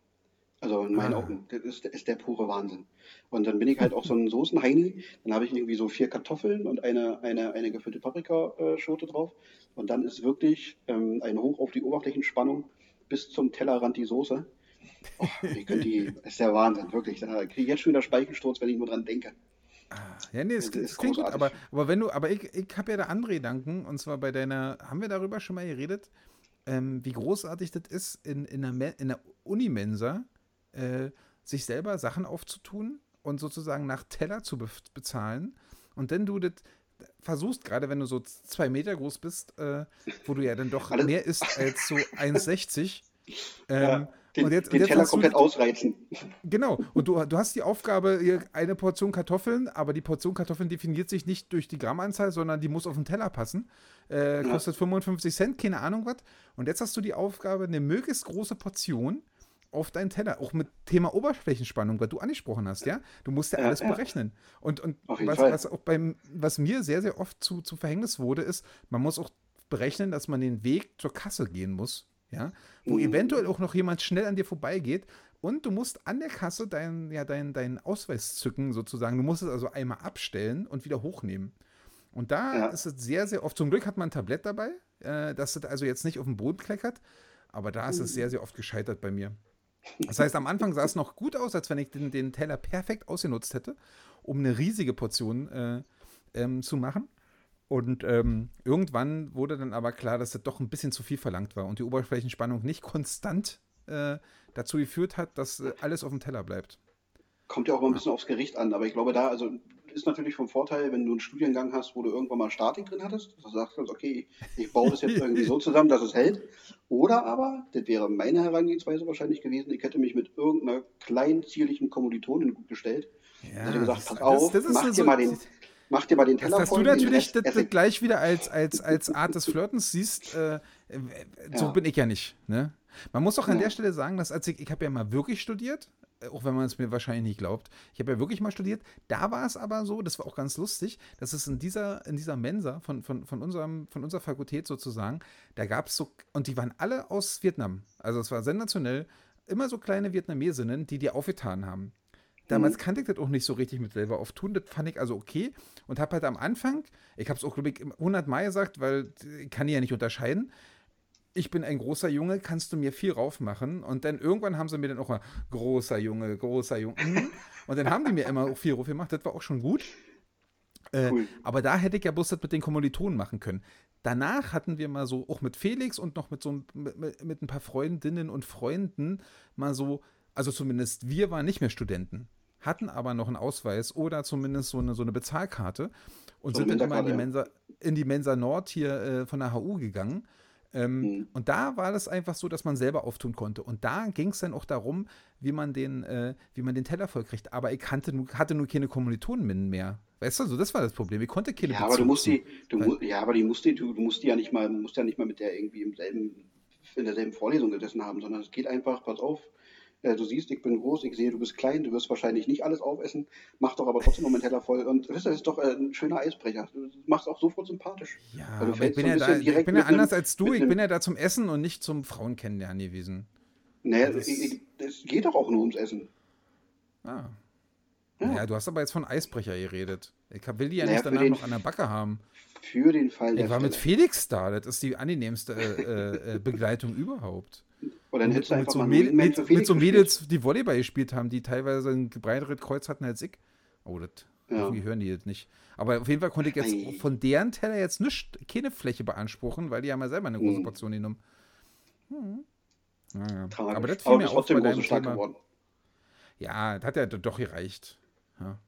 Also in meinen ah. Augen. Das ist, ist, der pure Wahnsinn. Und dann bin ich halt auch so ein [laughs] Soßenheini. Dann habe ich irgendwie so vier Kartoffeln und eine, eine, eine gefüllte Paprikaschote drauf. Und dann ist wirklich ähm, ein Hoch auf die Oberflächenspannung bis zum Tellerrand die Soße. Oh, ich die, [laughs] das ist der Wahnsinn, wirklich. Da kriege ich jetzt schon wieder Speichelsturz, wenn ich nur dran denke. Ja, nee, es, es klingt gut, aber, aber wenn du, aber ich, ich habe ja da andere Gedanken, und zwar bei deiner, haben wir darüber schon mal geredet, ähm, wie großartig das ist, in, in einer, in einer Unimensa äh, sich selber Sachen aufzutun und sozusagen nach Teller zu be bezahlen. Und wenn du das versuchst, gerade wenn du so zwei Meter groß bist, äh, wo du ja dann doch mehr isst als so [laughs] 1,60, ähm, ja den, und jetzt, den und jetzt Teller komplett du, ausreizen. Genau. Und du, du hast die Aufgabe, eine Portion Kartoffeln, aber die Portion Kartoffeln definiert sich nicht durch die Grammanzahl, sondern die muss auf den Teller passen. Äh, ja. Kostet 55 Cent, keine Ahnung was. Und jetzt hast du die Aufgabe, eine möglichst große Portion auf deinen Teller, auch mit Thema Oberflächenspannung, was du angesprochen hast, ja? Du musst ja, ja alles ja. berechnen. Und, und was, was, auch beim, was mir sehr, sehr oft zu, zu Verhängnis wurde, ist, man muss auch berechnen, dass man den Weg zur Kasse gehen muss ja, wo mhm. eventuell auch noch jemand schnell an dir vorbeigeht und du musst an der Kasse deinen ja, dein, dein Ausweis zücken, sozusagen. Du musst es also einmal abstellen und wieder hochnehmen. Und da ja. ist es sehr, sehr oft, zum Glück hat man ein Tablett dabei, äh, dass es also jetzt nicht auf dem Boden kleckert, aber da ist es sehr, sehr oft gescheitert bei mir. Das heißt, am Anfang sah es noch gut aus, als wenn ich den, den Teller perfekt ausgenutzt hätte, um eine riesige Portion äh, ähm, zu machen. Und ähm, irgendwann wurde dann aber klar, dass das doch ein bisschen zu viel verlangt war und die Oberflächenspannung nicht konstant äh, dazu geführt hat, dass äh, alles auf dem Teller bleibt. Kommt ja auch mal ein bisschen aufs Gericht an, aber ich glaube, da, also ist natürlich vom Vorteil, wenn du einen Studiengang hast, wo du irgendwann mal Statik drin hattest, dass du sagst, okay, ich baue das jetzt irgendwie so [laughs] zusammen, dass es hält. Oder aber, das wäre meine Herangehensweise wahrscheinlich gewesen, ich hätte mich mit irgendeiner kleinen, zierlichen Kommilitonin gut gestellt. Ja, also gesagt, pass auf, das, das mach dir so, mal den, Mach dir mal den Teller Dass, voll. Dass du natürlich das, das gleich wieder als, als, als Art des Flirtens siehst, äh, so ja. bin ich ja nicht. Ne? Man muss auch an ja. der Stelle sagen, dass als ich, ich habe ja mal wirklich studiert, äh, auch wenn man es mir wahrscheinlich nicht glaubt. Ich habe ja wirklich mal studiert. Da war es aber so, das war auch ganz lustig, dass es in dieser, in dieser Mensa von, von, von, unserem, von unserer Fakultät sozusagen, da gab es so, und die waren alle aus Vietnam. Also es war sensationell, immer so kleine Vietnamesinnen, die dir aufgetan haben. Damals mhm. kannte ich das auch nicht so richtig mit selber auftun. Das fand ich also okay und habe halt am Anfang, ich habe es auch, glaube ich, 100 Mal gesagt, weil ich kann die ja nicht unterscheiden. Ich bin ein großer Junge, kannst du mir viel raufmachen? Und dann irgendwann haben sie mir dann auch mal großer Junge, großer Junge. Mhm. Und dann haben die mir immer auch viel rauf gemacht. Das war auch schon gut. Äh, cool. Aber da hätte ich ja bloß das mit den Kommilitonen machen können. Danach hatten wir mal so, auch mit Felix und noch mit so mit, mit, mit ein paar Freundinnen und Freunden mal so, also zumindest wir waren nicht mehr Studenten hatten aber noch einen Ausweis oder zumindest so eine, so eine Bezahlkarte und so sind dann immer in die, Mensa, in die Mensa Nord hier äh, von der HU gegangen. Ähm, mhm. Und da war das einfach so, dass man selber auftun konnte. Und da ging es dann auch darum, wie man den, äh, wie man den Teller voll kriegt. Aber ich hatte nur, hatte nur keine Kommilitonen mehr. Weißt du, so das war das Problem. Ich konnte keine Ja, aber du musst die, du mu ja, aber die musst die, du, du musst die ja nicht mal, musst ja nicht mal mit der irgendwie im selben, in derselben Vorlesung gesessen haben, sondern es geht einfach, pass auf, du siehst, ich bin groß, ich sehe, du bist klein, du wirst wahrscheinlich nicht alles aufessen, mach doch aber trotzdem noch meinen Teller voll. Und das ist doch äh, ein schöner Eisbrecher. Du machst auch sofort sympathisch. Ja, aber ich bin, so ja, da, ich bin ja anders einem, als du. Ich bin ja da zum Essen und nicht zum Frauen kennenlernen gewesen. Naja, es geht doch auch nur ums Essen. Ah. Ja. ja. du hast aber jetzt von Eisbrecher geredet. Ich will die ja naja, nicht danach noch an der Backe haben. Für den Fall. Ich war mit Felix da. Das ist die angenehmste äh, äh, Begleitung überhaupt. Oder dann hättest du einfach so Mäd mit, mit so Mädels, die Volleyball gespielt haben, die teilweise ein breiteres Kreuz hatten als ich. Oh, das ja. hören die jetzt nicht. Aber auf jeden Fall konnte ich jetzt Ei. von deren Teller jetzt nicht, keine Fläche beanspruchen, weil die haben ja selber eine große hm. Portion genommen. Hm. Naja. Aber das fiel Aber mir auf bei deinem Thema. Geworden. Ja, das hat ja doch gereicht. Ja.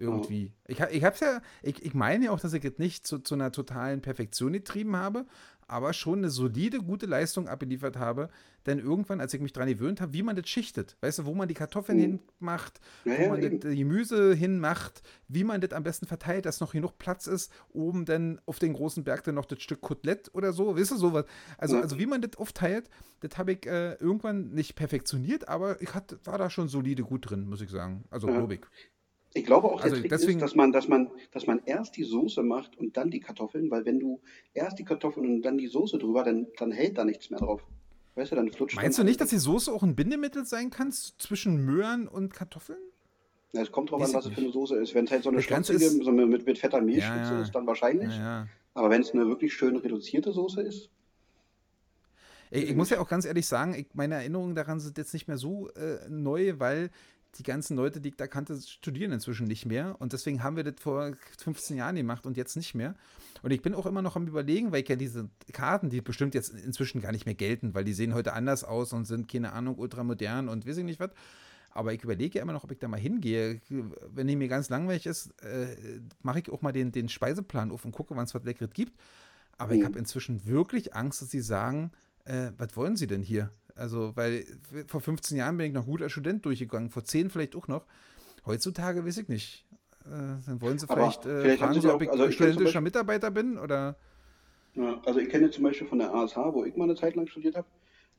Irgendwie. Oh. Ich, ich hab's ja, ich, ich meine ja auch, dass ich es nicht zu, zu einer totalen Perfektion getrieben habe, aber schon eine solide, gute Leistung abgeliefert habe. Denn irgendwann, als ich mich daran gewöhnt habe, wie man das schichtet, weißt du, wo man die Kartoffeln mhm. hinmacht, ja, wo ja, man eben. das Gemüse hinmacht, wie man das am besten verteilt, dass noch genug Platz ist, oben dann auf den großen Berg dann noch das Stück Kotelett oder so, weißt du, sowas. Also, ja. also wie man das aufteilt, das habe ich äh, irgendwann nicht perfektioniert, aber ich hat, war da schon solide gut drin, muss ich sagen. Also, glaube ich. Ich glaube auch, der also Trick deswegen, ist, dass man, dass, man, dass man erst die Soße macht und dann die Kartoffeln, weil wenn du erst die Kartoffeln und dann die Soße drüber, dann, dann hält da nichts mehr drauf. Weißt du, dann flutscht Meinst du nicht, dass die Soße auch ein Bindemittel sein kann zwischen Möhren und Kartoffeln? Ja, es kommt drauf an, was es für eine Soße ist. Wenn es halt so eine schlotzige, so mit, mit fetter Mehlspitze ja, ja. ist, dann wahrscheinlich. Ja, Aber wenn es eine wirklich schön reduzierte Soße ist, ich, ich, muss ja auch ganz ehrlich sagen, ich, meine Erinnerungen daran sind jetzt nicht mehr so äh, neu, weil die ganzen Leute, die ich da kannte, studieren inzwischen nicht mehr. Und deswegen haben wir das vor 15 Jahren gemacht und jetzt nicht mehr. Und ich bin auch immer noch am Überlegen, weil ich ja diese Karten, die bestimmt jetzt inzwischen gar nicht mehr gelten, weil die sehen heute anders aus und sind, keine Ahnung, ultramodern und weiß ich nicht was. Aber ich überlege ja immer noch, ob ich da mal hingehe. Wenn ich mir ganz langweilig ist, äh, mache ich auch mal den, den Speiseplan auf und gucke, wann es was Leckeres gibt. Aber mhm. ich habe inzwischen wirklich Angst, dass sie sagen, äh, was wollen sie denn hier? Also, weil vor 15 Jahren bin ich noch gut als Student durchgegangen, vor 10 vielleicht auch noch. Heutzutage weiß ich nicht. Äh, dann wollen sie vielleicht, äh, vielleicht fragen, sie, ob ich also studentischer Mitarbeiter bin oder. Ja, also ich kenne zum Beispiel von der ASH, wo ich mal eine Zeit lang studiert habe,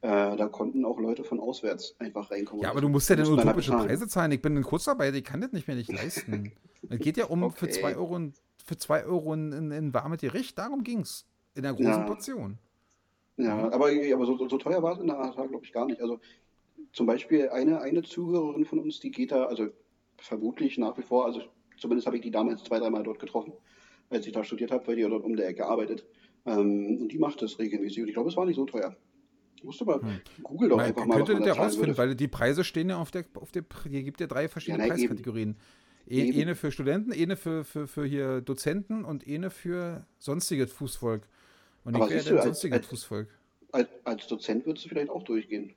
äh, da konnten auch Leute von auswärts einfach reinkommen. Ja, aber du musst ja dann utopische Preise zahlen. Ich bin ein Kurzarbeiter, ich kann das nicht mehr nicht leisten. [laughs] es geht ja um okay. für 2 Euro, für zwei Euro in, in, in warmes Gericht, darum ging es. In der großen ja. Portion. Ja, mhm. aber, aber so, so teuer war es in der ASH, glaube ich, gar nicht. Also zum Beispiel eine, eine Zuhörerin von uns, die geht da, also vermutlich nach wie vor, also zumindest habe ich die damals zwei, dreimal dort getroffen, als ich da studiert habe, weil die dort um der Ecke arbeitet. Ähm, und die macht das regelmäßig. Und ich glaube, es war nicht so teuer. Musst du mal hm. Google doch man einfach mal. Könnte der rausfinden, weil die Preise stehen ja auf der, auf der, hier gibt ja drei verschiedene ja, nein, Preiskategorien. Eben. E, eine für Studenten, eine für, für, für hier Dozenten und eine für sonstiges Fußvolk. Und aber ich wäre sonstiges als, Fußvolk. Als, als Dozent würdest du vielleicht auch durchgehen.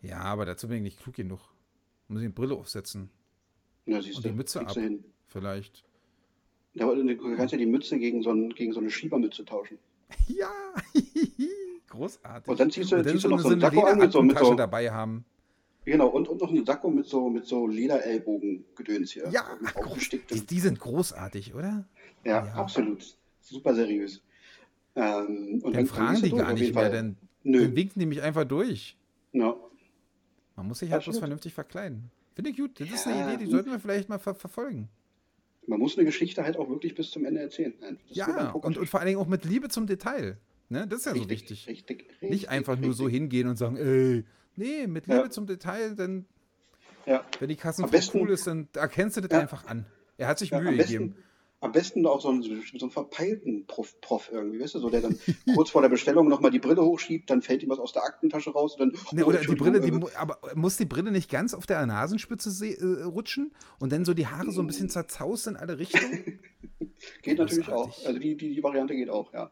Ja, aber dazu bin ich nicht klug genug. Muss ich eine Brille aufsetzen. Ja, siehst und du, die Mütze ab. Hin. Vielleicht. Ja, aber du kannst ja die Mütze gegen so, ein, gegen so eine Schiebermütze tauschen. [laughs] Ja, [laughs] großartig. Und dann ziehst du, und ziehst du noch so einen Sakko an mit so, mit so dabei haben. Genau, und, und noch einen Sakko mit so, mit so Lederellbogen-Gedöns hier. Ja, die, die, sind großartig, oder? Ja, ja, absolut. Super seriös. Ähm, und dann, dann fragen die gar nicht mehr, denn dann winken die mich einfach durch. Ja. Man muss sich halt bloß vernünftig verkleiden. Finde ich gut. Das ja. ist eine Idee, die sollten wir vielleicht mal ver verfolgen. Man muss eine Geschichte halt auch wirklich bis zum Ende erzählen. ja, und, und vor allen Dingen auch mit Liebe zum Detail. Ne? Das ist ja richtig, so wichtig. Richtig, richtig, Nicht einfach nur so hingehen und sagen, ey, nee, mit Liebe ja. zum Detail, denn ja. wenn die Kassenfrau cool ist, dann erkennst du das einfach an. Er hat sich Mühe gegeben am besten auch so einen, so einen verpeilten Prof, Prof, irgendwie, weißt du, so der dann [laughs] kurz vor der Bestellung nochmal die Brille hochschiebt, dann fällt ihm was aus der Aktentasche raus und dann. Ne, oder die Brille, die, aber muss die Brille nicht ganz auf der Nasenspitze äh, rutschen und dann so die Haare so ein bisschen zerzaust in alle Richtungen? [laughs] geht natürlich auch. Also die, die, die Variante geht auch, ja.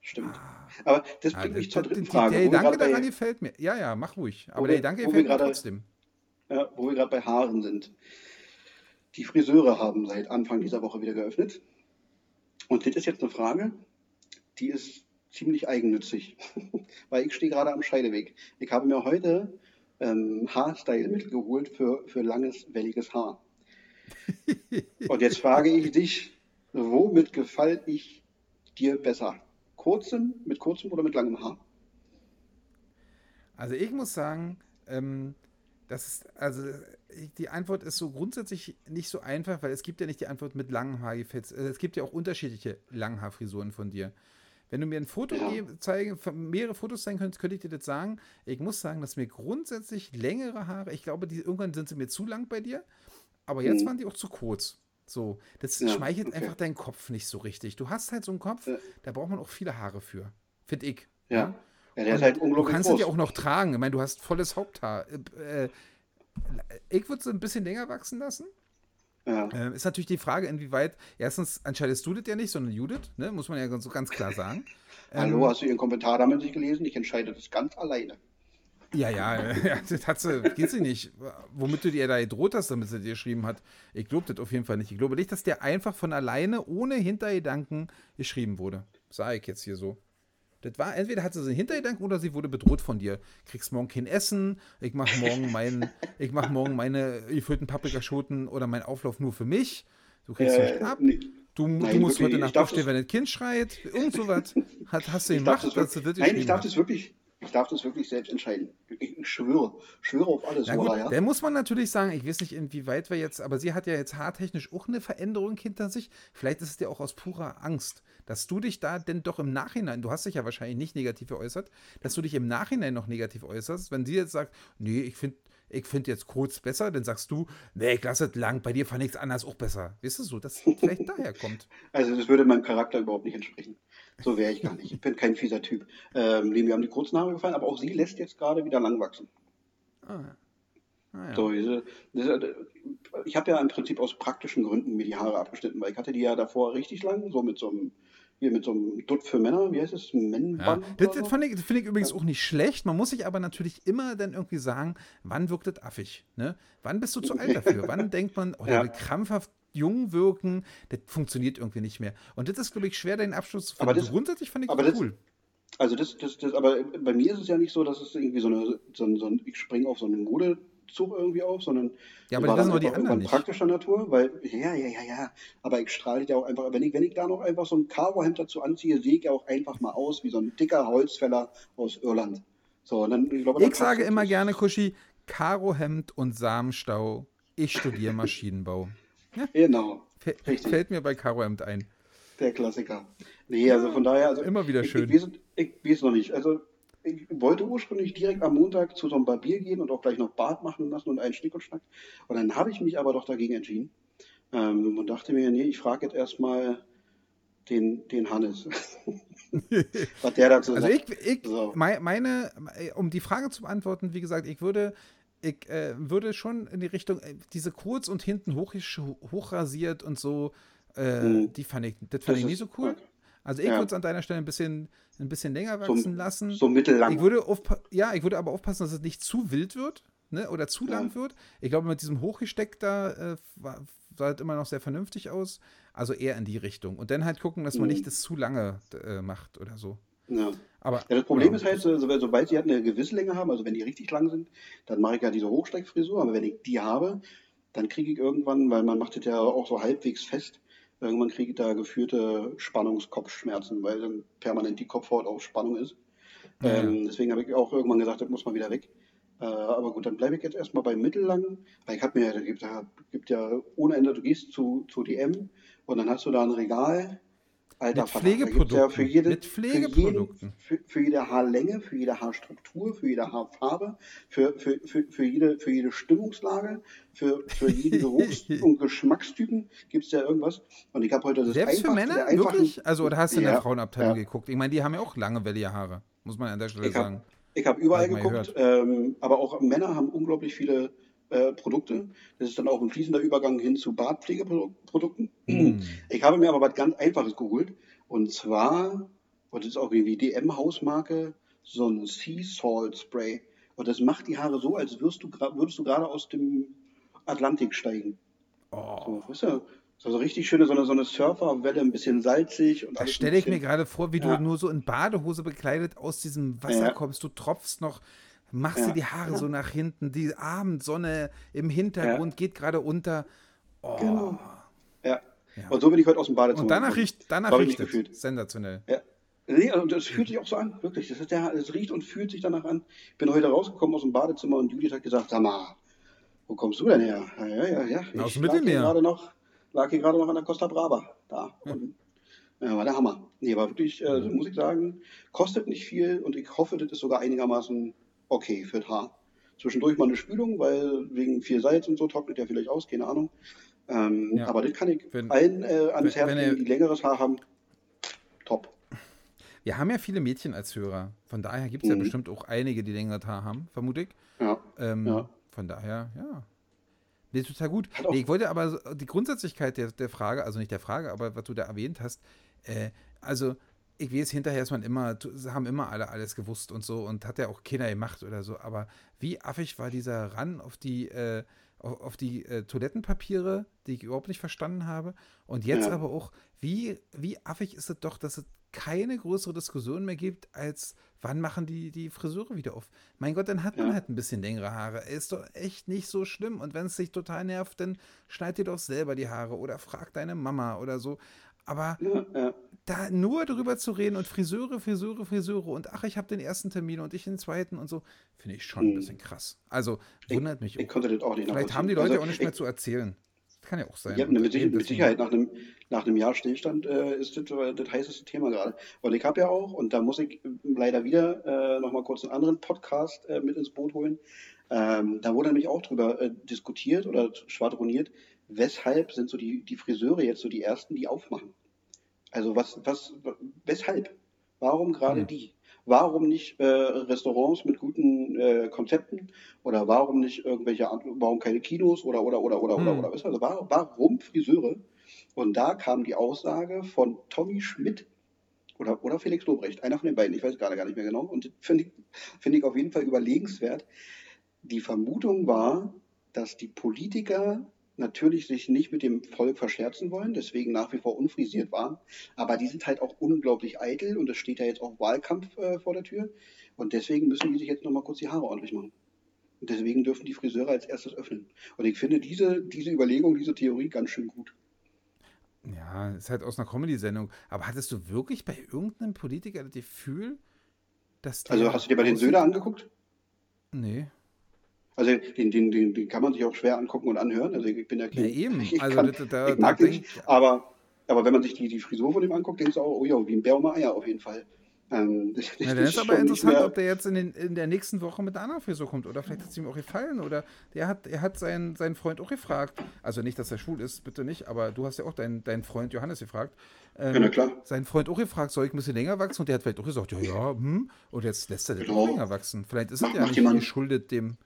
Stimmt. Ah, aber das bringt ah, mich zur dritten Frage. Der Gedanke daran gefällt mir. Ja, ja, mach ruhig. Aber der Gedanke gefällt mir trotzdem. Ja, wo wir gerade bei Haaren sind. Die Friseure haben seit Anfang dieser Woche wieder geöffnet. Und das ist jetzt eine Frage, die ist ziemlich eigennützig, [laughs] weil ich stehe gerade am Scheideweg. Ich habe mir heute ähm, Haarstyle-Mittel geholt für, für langes, welliges Haar. [laughs] Und jetzt frage ich dich, womit gefall ich dir besser? Kurzem, mit kurzem oder mit langem Haar? Also ich muss sagen, ähm, das ist, also die Antwort ist so grundsätzlich nicht so einfach, weil es gibt ja nicht die Antwort mit langem Haar gefällt. Äh, es gibt ja auch unterschiedliche Langhaarfrisuren von dir. Wenn du mir ein Foto ja. zeigen, mehrere Fotos zeigen könntest, könnte ich dir das sagen. Ich muss sagen, dass mir grundsätzlich längere Haare, ich glaube, die, irgendwann sind sie mir zu lang bei dir, aber jetzt mhm. waren die auch zu kurz. So, das ja, schmeichelt okay. einfach deinen Kopf nicht so richtig. Du hast halt so einen Kopf, ja. da braucht man auch viele Haare für, finde ich. Ja. Ja. der ist halt unglaublich Du kannst es ja auch noch tragen. Ich meine, du hast volles Haupthaar. Äh, äh ich würde es ein bisschen länger wachsen lassen. Ja. Ähm, ist natürlich die Frage, inwieweit, erstens entscheidest du das ja nicht, sondern Judith, ne? muss man ja so ganz klar sagen. [laughs] Hallo, ähm, hast du ihren Kommentar damit nicht gelesen? Ich entscheide das ganz alleine. Ja, ja, [laughs] ja das hat sie, geht sie nicht. Womit du dir da gedroht hast, damit sie dir geschrieben hat. Ich glaube das auf jeden Fall nicht. Ich glaube nicht, dass der einfach von alleine, ohne Hintergedanken geschrieben wurde. Sag ich jetzt hier so. Das war, entweder hat sie einen Hintergedanken oder sie wurde bedroht von dir. Kriegst morgen kein Essen, ich mache morgen, mein, [laughs] ich mach morgen meine gefüllten Paprikaschoten oder meinen Auflauf nur für mich. Du kriegst äh, nicht ab. Nee. Du, Nein, du, musst wirklich, heute Nacht aufstehen, wenn ein Kind schreit. Irgend sowas. [laughs] Hat, hast du gemacht? Nein, ich darf das wirklich, ich darf das wirklich selbst entscheiden. Ich schwöre, schwöre auf alles. Na gut, oder, ja? Dann muss man natürlich sagen, ich weiß nicht, inwieweit wir jetzt, aber sie hat ja jetzt haartechnisch auch eine Veränderung hinter sich. Vielleicht ist es dir auch aus purer Angst, dass du dich da denn doch im Nachhinein, du hast dich ja wahrscheinlich nicht negativ geäußert, dass du dich im Nachhinein noch negativ äußerst, wenn sie jetzt sagt, nee, ich finde ich finde jetzt kurz besser, dann sagst du, nee, ich lasse es lang, bei dir fand ich es anders auch besser. Weißt du so, dass vielleicht daher kommt. [laughs] Also das würde meinem Charakter überhaupt nicht entsprechen. So wäre ich gar nicht. Ich bin kein fieser Typ. Ähm, nee, mir haben die kurzen Haare gefallen, aber auch sie lässt jetzt gerade wieder lang wachsen. Ah, ja. Ah, ja. So, diese, diese, ich habe ja im Prinzip aus praktischen Gründen mir die Haare abgeschnitten, weil ich hatte die ja davor richtig lang, so mit so einem hier mit so einem Dutt für Männer, wie heißt es? Männband? Ja. Das, das, finde ich, find ich, übrigens ja. auch nicht schlecht. Man muss sich aber natürlich immer dann irgendwie sagen, wann wirkt das affig? Ne? Wann bist du zu [laughs] alt dafür? wann denkt man, oh, der will krampfhaft jung wirken, das funktioniert irgendwie nicht mehr. Und das ist, glaube ich, schwer, deinen Abschluss zu finden. Aber das, grundsätzlich fand ich aber das cool. Also das, das, das, aber bei mir ist es ja nicht so, dass es irgendwie so eine, so, so ein, ich springe auf so eine Modezug irgendwie auf, sondern ja, aber das sind die anderen nicht. praktischer Natur, weil, ja, ja, ja, ja, aber ich strahle ja auch einfach, wenn ich, wenn ich da noch einfach so ein Karo-Hemd dazu anziehe, sehe ich ja auch einfach mal aus wie so ein dicker Holzfäller aus Irland. So, dann, ich, glaube, ich sage immer gerne, Kuschi, Karo-Hemd und Samenstau, ich studiere Maschinenbau. Ja? Genau. F fällt mir bei Karo Hemd ein. Der Klassiker. Nee, also von daher. Also immer wieder schön. Ich, ich, ich weiß noch nicht. Also ich wollte ursprünglich direkt am Montag zu so einem Barbier gehen und auch gleich noch Bart machen lassen und einen Schnick und Schnack. Und dann habe ich mich aber doch dagegen entschieden ähm, und dachte mir, nee, ich frage jetzt erstmal den, den Hannes, [laughs] was der dazu also sagt. Also ich, ich so. meine, um die Frage zu beantworten, wie gesagt, ich würde ich äh, würde schon in die Richtung, äh, diese kurz und hinten hoch, hochrasiert und so, äh, mhm. die fand ich, das fand das ich nie so cool. Also ich ja. würde es an deiner Stelle ein bisschen, ein bisschen länger wachsen so, lassen. So mittellang. Ich würde ja, ich würde aber aufpassen, dass es nicht zu wild wird, ne, oder zu ja. lang wird. Ich glaube, mit diesem Hochgesteck da äh, sah halt immer noch sehr vernünftig aus. Also eher in die Richtung. Und dann halt gucken, dass man mhm. nicht das zu lange äh, macht oder so. Ja. Aber, ja, das Problem ist halt, so, sobald sie halt eine gewisse Länge haben, also wenn die richtig lang sind, dann mache ich ja diese Hochsteckfrisur, aber wenn ich die habe, dann kriege ich irgendwann, weil man macht das ja auch so halbwegs fest, irgendwann kriege ich da geführte Spannungskopfschmerzen, weil dann permanent die Kopfhaut auf Spannung ist. Ja, ähm, deswegen habe ich auch irgendwann gesagt, das muss mal wieder weg. Äh, aber gut, dann bleibe ich jetzt erstmal bei mittellang, weil ich habe mir, da gibt, da gibt ja ohne Ende, du gehst zu, zu DM und dann hast du da ein Regal Alter, mit Pflegeprodukten. Ja für jede, mit Pflegeprodukten. Für, jeden, für, für, jede Haarlänge, für jede Haarstruktur, für jede Haarfarbe, für, für, für, für, jede, für jede Stimmungslage, für, für jeden Geruchs- [laughs] und Geschmackstypen gibt es ja irgendwas. Und ich habe heute das Selbst für Männer? Wirklich? Also, oder hast du in der Frauenabteilung ja. geguckt? Ich meine, die haben ja auch lange wellige Haare, muss man an der Stelle ich sagen. ich habe überall geguckt, ähm, aber auch Männer haben unglaublich viele äh, Produkte. Das ist dann auch ein fließender Übergang hin zu Bartpflegeprodukten. Mm. Ich habe mir aber was ganz Einfaches geholt. Und zwar, und das ist auch wie DM-Hausmarke, so ein Sea Salt Spray. Und das macht die Haare so, als würdest du, würdest du gerade aus dem Atlantik steigen. Oh. So, weißt du, So, so richtig schöne, so eine, so eine Surferwelle, ein bisschen salzig. Und da stelle ich mir gerade vor, wie ja. du nur so in Badehose bekleidet aus diesem Wasser Ja. kommst. Du tropfst noch, machst Ja. dir die Haare so nach hinten. Die Abendsonne im Hintergrund geht gerade unter. Oh. Genau. Ja. Ja. Und so bin ich heute aus dem Badezimmer. Und danach riecht, danach So riecht gefühlt. Sensationell. Ja. Nee, also das fühlt sich auch so an, wirklich. Das der, es riecht und fühlt sich danach an. Ich bin heute rausgekommen aus dem Badezimmer und Judith hat gesagt, sag mal, wo kommst du denn her? Ja, ja, ja. ja. Aus Ich dem lag hier Mittelmeer. gerade noch, lag hier gerade noch an der Costa Brava. Da. Und, ja, war der Hammer. Nee, war wirklich, äh, Mhm. muss ich sagen, kostet nicht viel und ich hoffe, das ist sogar einigermaßen okay für das Haar. Zwischendurch mal eine Spülung, weil wegen viel Salz und so trocknet der vielleicht aus, keine Ahnung. Ähm, Ja. Aber das kann ich Wenn- allen äh, ans Herz legen, die längeres Haar haben. Top. Wir haben ja viele Mädchen als Hörer. Von daher gibt es ja Mhm. bestimmt auch einige, die länger Haar haben, vermute ich. Ja. Ähm, Ja. Von daher, ja. Nee, total gut. Nee, ich wollte aber die Grundsätzlichkeit der, der Frage, also nicht der Frage, aber was du da erwähnt hast, äh, also ich weiß, hinterher ist man immer, haben immer alle alles gewusst und so und hat ja auch keiner gemacht oder so, aber wie affig war dieser Ran auf die, äh, auf, auf die äh, Toilettenpapiere, die ich überhaupt nicht verstanden habe. Und jetzt Ja. aber auch, wie, wie affig ist es doch, dass es keine größere Diskussion mehr gibt, als wann machen die, die Friseure wieder auf. Mein Gott, dann hat man Ja. halt ein bisschen längere Haare. Ist doch echt nicht so schlimm. Und wenn es dich total nervt, dann schneid dir doch selber die Haare oder frag deine Mama oder so. Aber Ja, ja. Da nur drüber zu reden und Friseure, Friseure, Friseure und ach, ich habe den ersten Termin und ich den zweiten und so, finde ich schon ein Hm. bisschen krass. Also wundert mich Ich auch. konnte das auch nicht Vielleicht haben die Leute Also, auch nicht ich- mehr zu erzählen. Das kann ja auch sein. Ja, mit, mit Sicherheit. Nach einem, nach einem Jahr Stillstand äh, ist das äh, das heißeste Thema gerade. Und ich habe ja auch, und da muss ich leider wieder äh, nochmal kurz einen anderen Podcast äh, mit ins Boot holen. Ähm, da wurde nämlich auch drüber äh, diskutiert oder schwadroniert, weshalb sind so die, die Friseure jetzt so die ersten, die aufmachen. Also was, was, weshalb? Warum gerade Hm. die? Warum nicht äh, Restaurants mit guten äh, Konzepten oder warum nicht irgendwelche, warum keine Kinos oder oder oder oder oder Hm. oder du, also wa- warum Friseure? Und da kam die Aussage von Tommy Schmidt oder, oder Felix Lobrecht, einer von den beiden, ich weiß gerade gar nicht mehr genau. Und finde ich, finde ich auf jeden Fall überlegenswert. Die Vermutung war, dass die Politiker natürlich sich nicht mit dem Volk verscherzen wollen, deswegen nach wie vor unfrisiert waren. Aber die sind halt auch unglaublich eitel und es steht ja jetzt auch Wahlkampf äh, vor der Tür. Und deswegen müssen die sich jetzt nochmal kurz die Haare ordentlich machen. Und deswegen dürfen die Friseure als erstes öffnen. Und ich finde diese, diese Überlegung, diese Theorie ganz schön gut. Ja, ist halt aus einer Comedy-Sendung. Aber hattest du wirklich bei irgendeinem Politiker das Gefühl, dass Also hast du dir bei den Söder angeguckt? Nee. Also den, den, den, den kann man sich auch schwer angucken und anhören. Also ich bin ja Ja, kein, eben. [laughs] ich, Also kann, das- da- ich mag da den nicht, aber, aber wenn man sich die, die Frisur von dem anguckt, denkst du auch, oh ja, wie ein Bär um Eier auf jeden Fall. Ähm, [laughs] das, das Na, dann ist aber interessant, ob der jetzt in, den, in der nächsten Woche mit einer anderen Frisur kommt. Oder vielleicht hat es ihm auch gefallen. Oder der hat, er hat seinen, seinen Freund auch gefragt. Also nicht, dass er schwul ist, bitte nicht. Aber du hast ja auch deinen, deinen Freund Johannes gefragt. Ähm, Ja, na klar. Seinen Freund auch gefragt, soll ich ein bisschen länger wachsen? Und der hat vielleicht auch gesagt, ja, ja, hm. Und jetzt lässt er das Genau. länger wachsen. Vielleicht ist Mach- es ja nicht ein- geschuldet dem.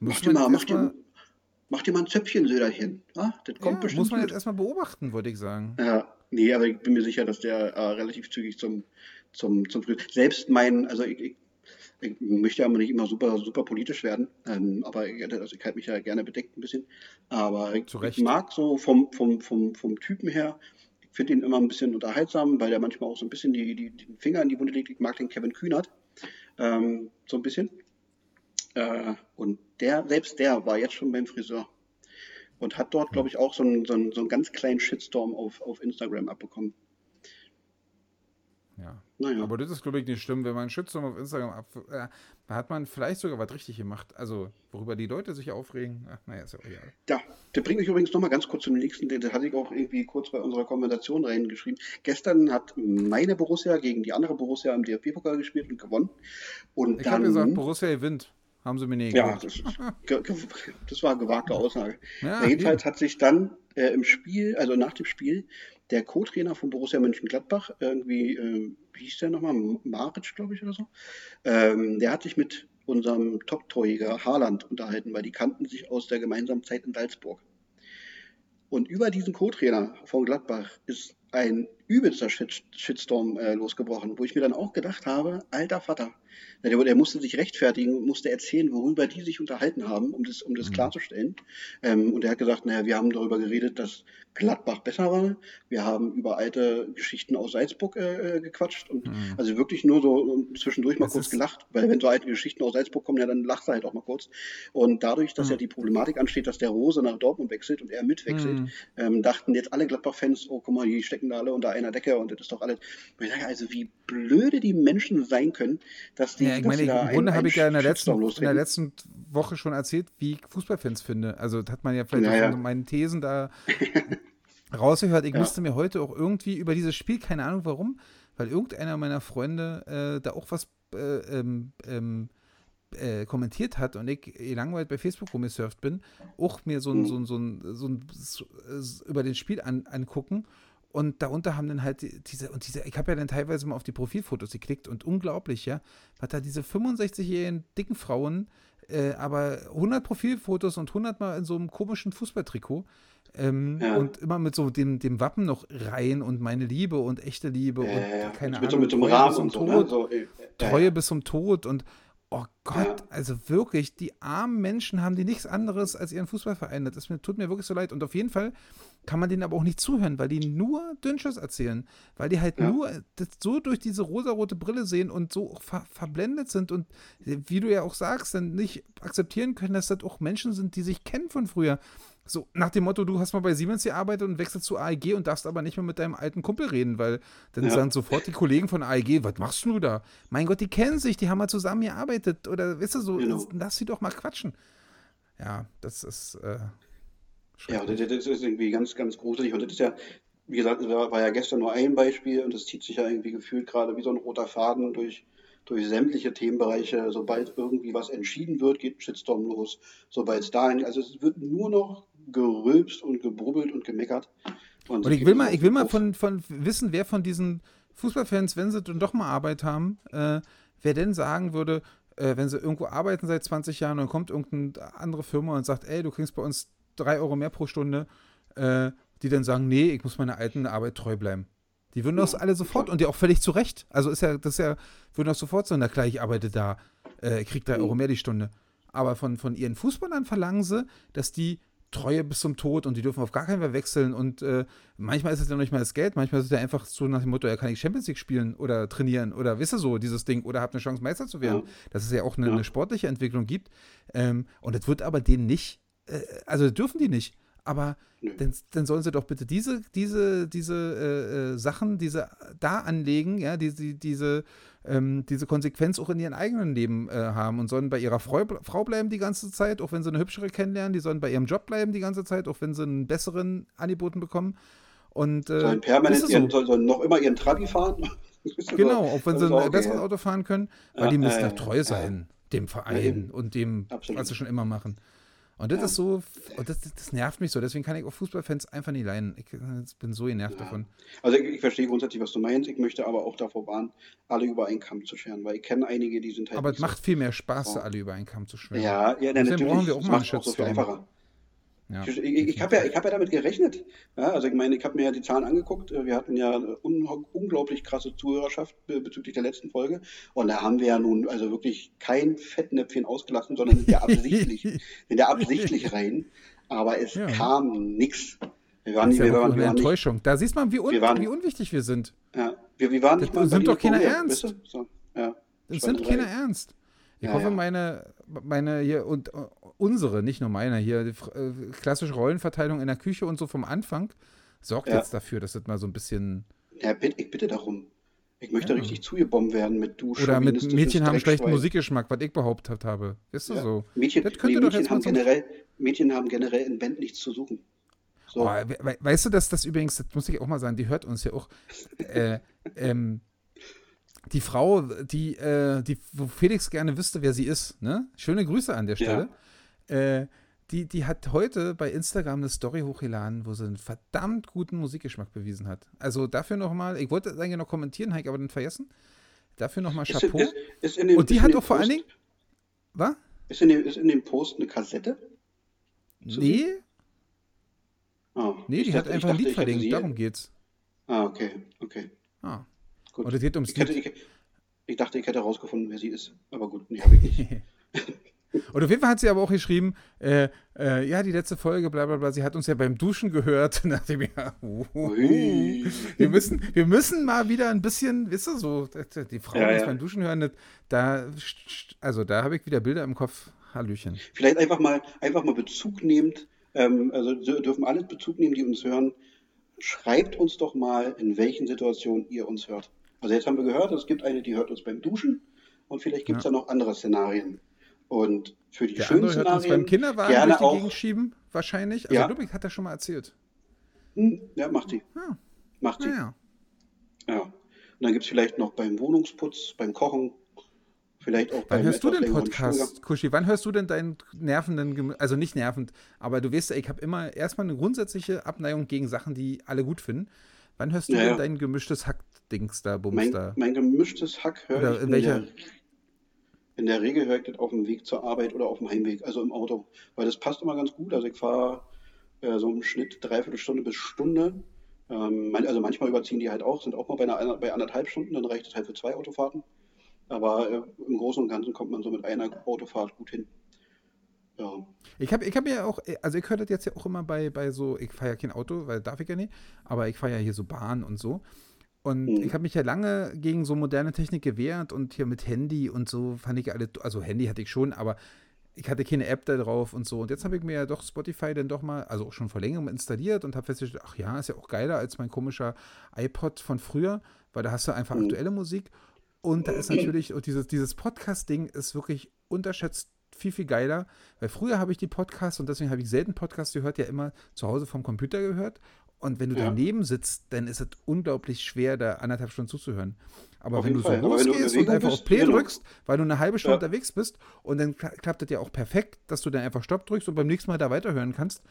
Mach dir mal, mach dir, mach dir mal ein Zöpfchen, Söderchen. Ah, das kommt ja, bestimmt muss man jetzt erstmal beobachten, würde ich sagen. Ja, nee, aber ich bin mir sicher, dass der äh, relativ zügig zum, zum, zum Friseur. Selbst mein, also ich, ich, ich möchte ja nicht immer super, super politisch werden, ähm, aber ich, also ich halte mich ja gerne bedeckt ein bisschen. Aber ich, ich mag so vom, vom, vom, vom Typen her, ich finde ihn immer ein bisschen unterhaltsam, weil der manchmal auch so ein bisschen die, die, den Finger in die Wunde legt. Ich mag den Kevin Kühnert. Ähm, so ein bisschen. Äh, und der, selbst der war jetzt schon beim Friseur. Und hat dort, glaube ich, auch so einen, so, einen, so einen ganz kleinen Shitstorm auf, auf Instagram abbekommen. Ja. Naja. Aber das ist, glaube ich, nicht schlimm, wenn man einen Shitstorm auf Instagram ab. Äh, da hat man vielleicht sogar was richtig gemacht. Also, worüber die Leute sich aufregen. Ach, naja, ist ja auch egal. Ja, der bringt mich übrigens nochmal ganz kurz zum nächsten, den, hatte ich auch irgendwie kurz bei unserer Konversation reingeschrieben. Gestern hat meine Borussia gegen die andere Borussia im DFB-Pokal gespielt und gewonnen. Und Ich habe gesagt, Borussia gewinnt. Haben sie mir nicht ja, gesagt. das, das war eine gewagte Aussage. Ja, Ja, jedenfalls hat sich dann äh, im Spiel, also nach dem Spiel, der Co-Trainer von Borussia Mönchengladbach, irgendwie, äh, wie hieß der nochmal, Maric, glaube ich, oder so, ähm, der hat sich mit unserem Top-Torjäger Haaland unterhalten, weil die kannten sich aus der gemeinsamen Zeit in Salzburg. Und über diesen Co-Trainer von Gladbach ist ein übelster Shit, Shitstorm äh, losgebrochen, wo ich mir dann auch gedacht habe, alter Vater, der, musste sich rechtfertigen und musste erzählen, worüber die sich unterhalten haben, um das, um das mhm. klarzustellen. Ähm, und er hat gesagt, naja, wir haben darüber geredet, dass Gladbach besser war. Wir haben über alte Geschichten aus Salzburg äh, äh gequatscht und mhm. also wirklich nur so zwischendurch mal das kurz gelacht, weil wenn so alte Geschichten aus Salzburg kommen, ja, dann lacht er halt auch mal kurz. Und dadurch, dass mhm. ja die Problematik ansteht, dass der Rose nach Dortmund wechselt und er mitwechselt, mhm. ähm, dachten jetzt alle Gladbach-Fans, oh guck mal, die stecken da alle unter einer Decke und das ist doch alles. Also wie blöde die Menschen sein können, dass die. Ja, ich meine, im Grunde habe ich ja in der, letzten, in der letzten Woche schon erzählt, wie ich Fußballfans finde. Also das hat man ja vielleicht ja, ja. meine Thesen da [laughs] rausgehört. Ich ja. müsste mir heute auch irgendwie über dieses Spiel, keine Ahnung warum, weil irgendeiner meiner Freunde äh, da auch was äh, ähm, ähm, äh, kommentiert hat und ich langweilig bei Facebook rumgesurft bin, auch mir so ein, so ein, so ein, so ein, so ein über den Spiel an, angucken und darunter haben dann halt diese, und diese, ich habe ja dann teilweise mal auf die Profilfotos geklickt und unglaublich, ja, was da diese 65-jährigen dicken Frauen, äh, aber 100 Profilfotos und 100 mal in so einem komischen Fußballtrikot ähm, ja. und immer mit so dem, dem Wappen noch rein und meine Liebe und echte Liebe äh, und keine mit Ahnung, mit Treue bis zum so, ne? Tod, so, äh, Treue bis zum Tod und Oh Gott, ja. also wirklich, die armen Menschen haben die nichts anderes als ihren Fußballverein. Das tut mir wirklich so leid. Und auf jeden Fall kann man denen aber auch nicht zuhören, weil die nur Dünnschiss erzählen. Weil die halt ja. nur das so durch diese rosarote Brille sehen und so ver verblendet sind und, wie du ja auch sagst, dann nicht akzeptieren können, dass das auch Menschen sind, die sich kennen von früher. So nach dem Motto, du hast mal bei Siemens gearbeitet und wechselst zu AEG und darfst aber nicht mehr mit deinem alten Kumpel reden, weil dann ja. sagen sofort die Kollegen von AEG, was machst du da? Mein Gott, die kennen sich, die haben mal zusammen gearbeitet oder weißt du so, genau. lass sie doch mal quatschen. Ja, das ist äh, Ja, das, das, ist irgendwie ganz, ganz gruselig und das ist ja, wie gesagt, war ja gestern nur ein Beispiel und das zieht sich ja irgendwie gefühlt gerade wie so ein roter Faden durch durch sämtliche Themenbereiche. Sobald irgendwie was entschieden wird, geht ein Shitstorm los. Sobald es dahin, also es wird nur noch gerülpst und gebrubbelt und gemeckert. Und, und ich will mal, ich will mal von, von wissen, wer von diesen Fußballfans, wenn sie dann doch mal Arbeit haben, äh, wer denn sagen würde, äh, wenn sie irgendwo arbeiten seit 20 Jahren und dann kommt irgendeine andere Firma und sagt, ey, du kriegst bei uns drei Euro mehr pro Stunde, äh, die dann sagen, nee, ich muss meiner alten Arbeit treu bleiben. Die würden das alle sofort und die auch völlig zu Recht. Also ist ja, das ist ja, würden auch sofort sagen, na klar, ich arbeite da, äh, krieg drei Euro mehr die Stunde. Aber von, von ihren Fußballern verlangen sie, dass die Treue bis zum Tod und die dürfen auf gar keinen Fall wechseln. Und äh, manchmal ist es ja noch nicht mal das Geld, manchmal ist es ja einfach so nach dem Motto, ja, kann ich Champions League spielen oder trainieren oder wisst ihr so, dieses Ding, oder habt eine Chance, Meister zu werden. Ja. Dass es ja auch eine, ja. eine sportliche Entwicklung gibt. Ähm, und das wird aber denen nicht, äh, also dürfen die nicht. Aber dann, dann, sollen sie doch bitte diese, diese, diese äh, äh, Sachen, diese da anlegen, ja, diese, diese, ähm, diese Konsequenz auch in ihrem eigenen Leben äh, haben und sollen bei ihrer Frau, Frau bleiben die ganze Zeit, auch wenn sie eine hübschere kennenlernen, die sollen bei ihrem Job bleiben die ganze Zeit, auch wenn sie einen besseren angeboten bekommen. Und, äh, sollen permanent so. ihren, sollen noch immer ihren Trabi fahren? [laughs] genau, auch wenn sie ein besseres Auto fahren können, weil ja, die müssen äh, treu sein, dem Verein und dem, Absolut. was sie schon immer machen. Und das ja. ist so, und das, das, nervt mich so. Deswegen kann ich auch Fußballfans einfach nicht leiden. Ich, bin so genervt ja. davon. Also ich, ich, verstehe grundsätzlich, was du meinst. Ich möchte aber auch davor warnen, alle über einen Kamm zu scheren, weil ich kenne einige, die sind halt. Aber es macht viel mehr Spaß, oh. alle über einen Kamm zu scheren. Ja, ja, dann natürlich. brauchen wir auch das mal macht auch so einfacher. Ja, ich, ich, ich habe ja, hab ja damit gerechnet. Ja, also ich meine, ich habe mir ja die Zahlen angeguckt. Wir hatten ja un unglaublich krasse Zuhörerschaft bezüglich der letzten Folge. Und da haben wir ja nun also wirklich kein Fettnäpfchen ausgelassen, sondern sind ja [laughs] absichtlich, sind ja absichtlich rein. Aber es ja. kam nichts. Wir waren, das ist ja wir waren, eine Enttäuschung. Nicht, da siehst man, wie, un waren, wie unwichtig wir sind. Ja, wir, wir waren nicht das mal sind doch keiner ernst. Weißt du? so, ja, das sind keiner ernst. Ich ja, hoffe, meine, meine hier und unsere, nicht nur meine, hier, die, äh, klassische Rollenverteilung in der Küche und so vom Anfang sorgt ja. jetzt dafür, dass das mal so ein bisschen. Ja, ich bitte darum. Ich möchte ja. richtig zugebombt werden mit du Oder mit Mädchen haben schlechten Musikgeschmack, was ich behauptet habe. Ist das ja. so? Mädchen, das könnte nee, Mädchen, haben generell, Mädchen haben generell in Band nichts zu suchen. So. Oh, we weißt du, dass das übrigens, das muss ich auch mal sagen, die hört uns ja auch. äh, [laughs] ähm, die Frau, die, äh, die, wo Felix gerne wüsste, wer sie ist, ne? Schöne Grüße an der Stelle. Äh, die, die hat heute bei Instagram eine Story hochgeladen, wo sie einen verdammt guten Musikgeschmack bewiesen hat. Also dafür nochmal, ich wollte eigentlich noch kommentieren, habe ich aber dann vergessen. Dafür nochmal Chapeau. Ist, ist, ist dem, Und die hat auch vor allen Dingen. Was? Ist in, dem, ist in dem Post eine Kassette? Nee. Oh, nee, die dachte, hat einfach dachte, ein Lied verlinkt, darum geht's. Ah, okay, okay. Ah. Gut. Und es geht ums Ich, hätte, ich, ich dachte, ich hätte herausgefunden, wer sie ist. Aber gut, nee, habe ich nicht. [laughs] Und auf jeden Fall hat sie aber auch geschrieben, äh, äh, ja, die letzte Folge, bla bla bla, sie hat uns ja beim Duschen gehört. [laughs] Und da dachte ich mir, ja. Ui. wir, müssen, wir müssen mal wieder ein bisschen, wisst ihr, so, die Frauen Ja, das ja. beim Duschen hören, da, also da habe ich wieder Bilder im Kopf. Hallöchen. Vielleicht einfach mal, einfach mal Bezug nehmend, ähm, also dürfen alle Bezug nehmen, die uns hören. Schreibt uns doch mal, in welchen Situationen ihr uns hört. Also jetzt haben wir gehört, es gibt eine, die hört uns beim Duschen und vielleicht gibt es Ja. da noch andere Szenarien. Und für die Der schönen andere hört uns Szenarien beim Kinderwagen gerne durch die auch. Gegend schieben, wahrscheinlich. Also Ja. Ludwig hat das schon mal erzählt. Hm, ja, macht sie. Ja, Macht sie. naja. Ja. Und dann gibt es vielleicht noch beim Wohnungsputz, beim Kochen, vielleicht auch Wann beim hörst du längeren Podcast. Kuschi? Wann hörst du denn deinen nervenden, also nicht nervend, aber du weißt, ja, ich habe immer erstmal eine grundsätzliche Abneigung gegen Sachen, die alle gut finden. Wann hörst du Ja, denn dein gemischtes Hack-Dings da, Bums Mein, mein gemischtes Hack höre Oder ich in welcher- der, in der Regel höre ich das auf dem Weg zur Arbeit oder auf dem Heimweg, also im Auto. Weil das passt immer ganz gut. Also ich fahre äh, so im Schnitt dreiviertel Stunde bis Stunde. Ähm, also manchmal überziehen die halt auch, sind auch mal bei, einer, bei anderthalb Stunden, dann reicht es halt für zwei Autofahrten. Aber äh, im Großen und Ganzen kommt man so mit einer Autofahrt gut hin. Ja. Ich habe ich hab ja auch, also ich höre das jetzt ja auch immer bei, bei so, ich fahre ja kein Auto, weil darf ich ja nicht, aber ich fahre ja hier so Bahn und so. Und Mhm. ich habe mich ja lange gegen so moderne Technik gewehrt und hier mit Handy und so fand ich alle, also Handy hatte ich schon, aber ich hatte keine App da drauf und so. Und jetzt habe ich mir ja doch Spotify dann doch mal, also auch schon vor längerem installiert und habe festgestellt, ach ja, ist ja auch geiler als mein komischer iPod von früher, weil da hast du einfach Mhm. aktuelle Musik. Und da ist natürlich, und dieses, dieses Podcast-Ding ist wirklich unterschätzt viel, viel geiler, weil früher habe ich die Podcasts und deswegen habe ich selten Podcasts gehört, ja immer zu Hause vom Computer gehört. Und wenn du Ja. daneben sitzt, dann ist es unglaublich schwer, da anderthalb Stunden zuzuhören. Aber Auf wenn du so Fall. Aber wenn du losgehst und einfach bist, auf Play genau. drückst, weil du eine halbe Stunde Ja. unterwegs bist und dann kla- klappt das ja auch perfekt, dass du dann einfach Stopp drückst und beim nächsten Mal da weiterhören kannst.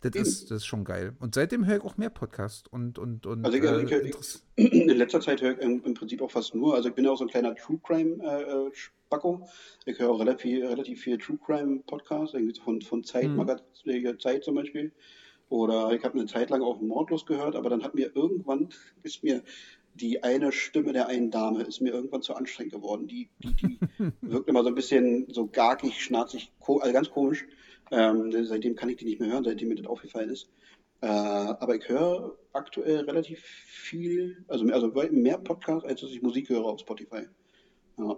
Das Eben. ist, das ist schon geil. Und seitdem höre ich auch mehr Podcasts und, und, und Also ich, äh, ich, ich, in letzter Zeit höre ich im, Prinzip auch fast nur, also ich bin ja auch so ein kleiner True Crime äh, äh, Spacko. Ich höre auch relativ viel, relativ viel True Crime Podcasts, von, von Zeit, Mhm. Magazin, Zeit zum Beispiel. Oder ich habe eine Zeit lang auch Mordlos gehört, aber dann hat mir irgendwann, ist mir die eine Stimme der einen Dame, ist mir irgendwann zu anstrengend geworden. Die, die, die [laughs] wirkt immer so ein bisschen so garkig, schnarzig, also ganz komisch. Ähm, seitdem kann ich die nicht mehr hören, seitdem mir das aufgefallen ist. Äh, aber ich höre aktuell relativ viel, also mehr, also mehr Podcasts, als dass ich Musik höre auf Spotify. Ja.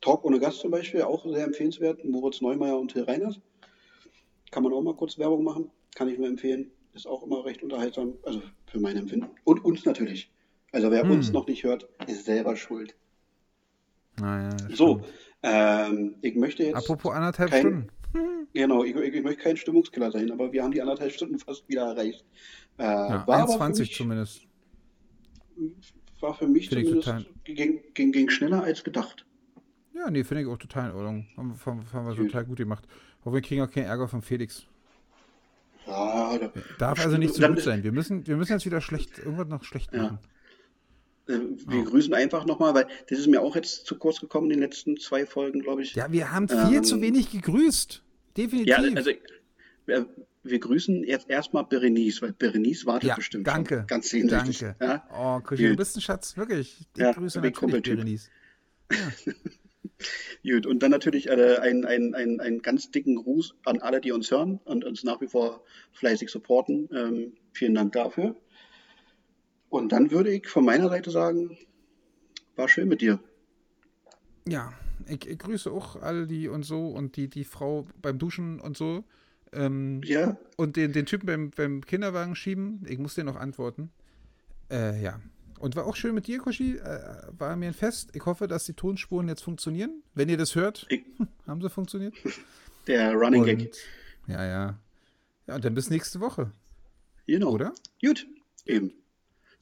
Talk ohne Gast zum Beispiel, auch sehr empfehlenswert. Moritz Neumeier und Till Reiners. Kann man auch mal kurz Werbung machen. Kann ich nur empfehlen. Ist auch immer recht unterhaltsam. Also für mein Empfinden. Und uns natürlich. Also wer Hm. uns noch nicht hört, ist selber schuld. Naja, So, ähm, ich möchte jetzt. Apropos anderthalb kein- Stunden. [laughs] Genau, ich, ich, ich möchte kein Stimmungskiller sein, aber wir haben die anderthalb Stunden fast wieder erreicht. Äh, Ja, war, aber für 1,20 mich, zumindest. war für mich Finde ich zumindest ging, ging, ging schneller als gedacht. Ja, nee, finde ich auch total in Ordnung. Haben, haben, haben wir total gut gemacht. Aber wir kriegen auch keinen Ärger von Felix. Ja, da, Darf also nicht zu Dann gut sein. Wir müssen, wir müssen jetzt wieder schlecht, irgendwas noch schlecht machen. äh, wir Ja. grüßen einfach nochmal, weil das ist mir auch jetzt zu kurz gekommen in den letzten zwei Folgen, glaube ich. Ja, wir haben viel Ähm, zu wenig gegrüßt. Definitiv. Ja, also wir, wir grüßen jetzt erstmal Berenice, weil Berenice wartet Ja, bestimmt danke. schon ganz sehnsüchtig. Danke. Ja? Oh, Krischi, du bist ein Schatz, wirklich. Ich Ja, grüße natürlich. Berenice. [laughs] Gut, und dann natürlich äh, einen ein, ein, ein ganz dicken Gruß an alle, die uns hören und uns nach wie vor fleißig supporten. Ähm, vielen Dank dafür. Und dann würde ich von meiner Seite sagen, war schön mit dir. Ja, ich, ich grüße auch alle die und so und die, die Frau beim Duschen und so. Ähm, Ja, Und den, den Typen beim, beim Kinderwagen schieben, ich muss dir noch antworten. Äh, ja. Und war auch schön mit dir, Koshi. Äh, war mir ein Fest. Ich hoffe, dass die Tonspuren jetzt funktionieren. Wenn ihr das hört, ich, [laughs] haben sie funktioniert. [laughs] der Running Gag. Ja, ja. Ja, und dann bis nächste Woche, Genau. oder? Gut, eben.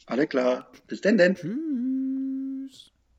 Alle klar. Bis denn denn. Tschüss.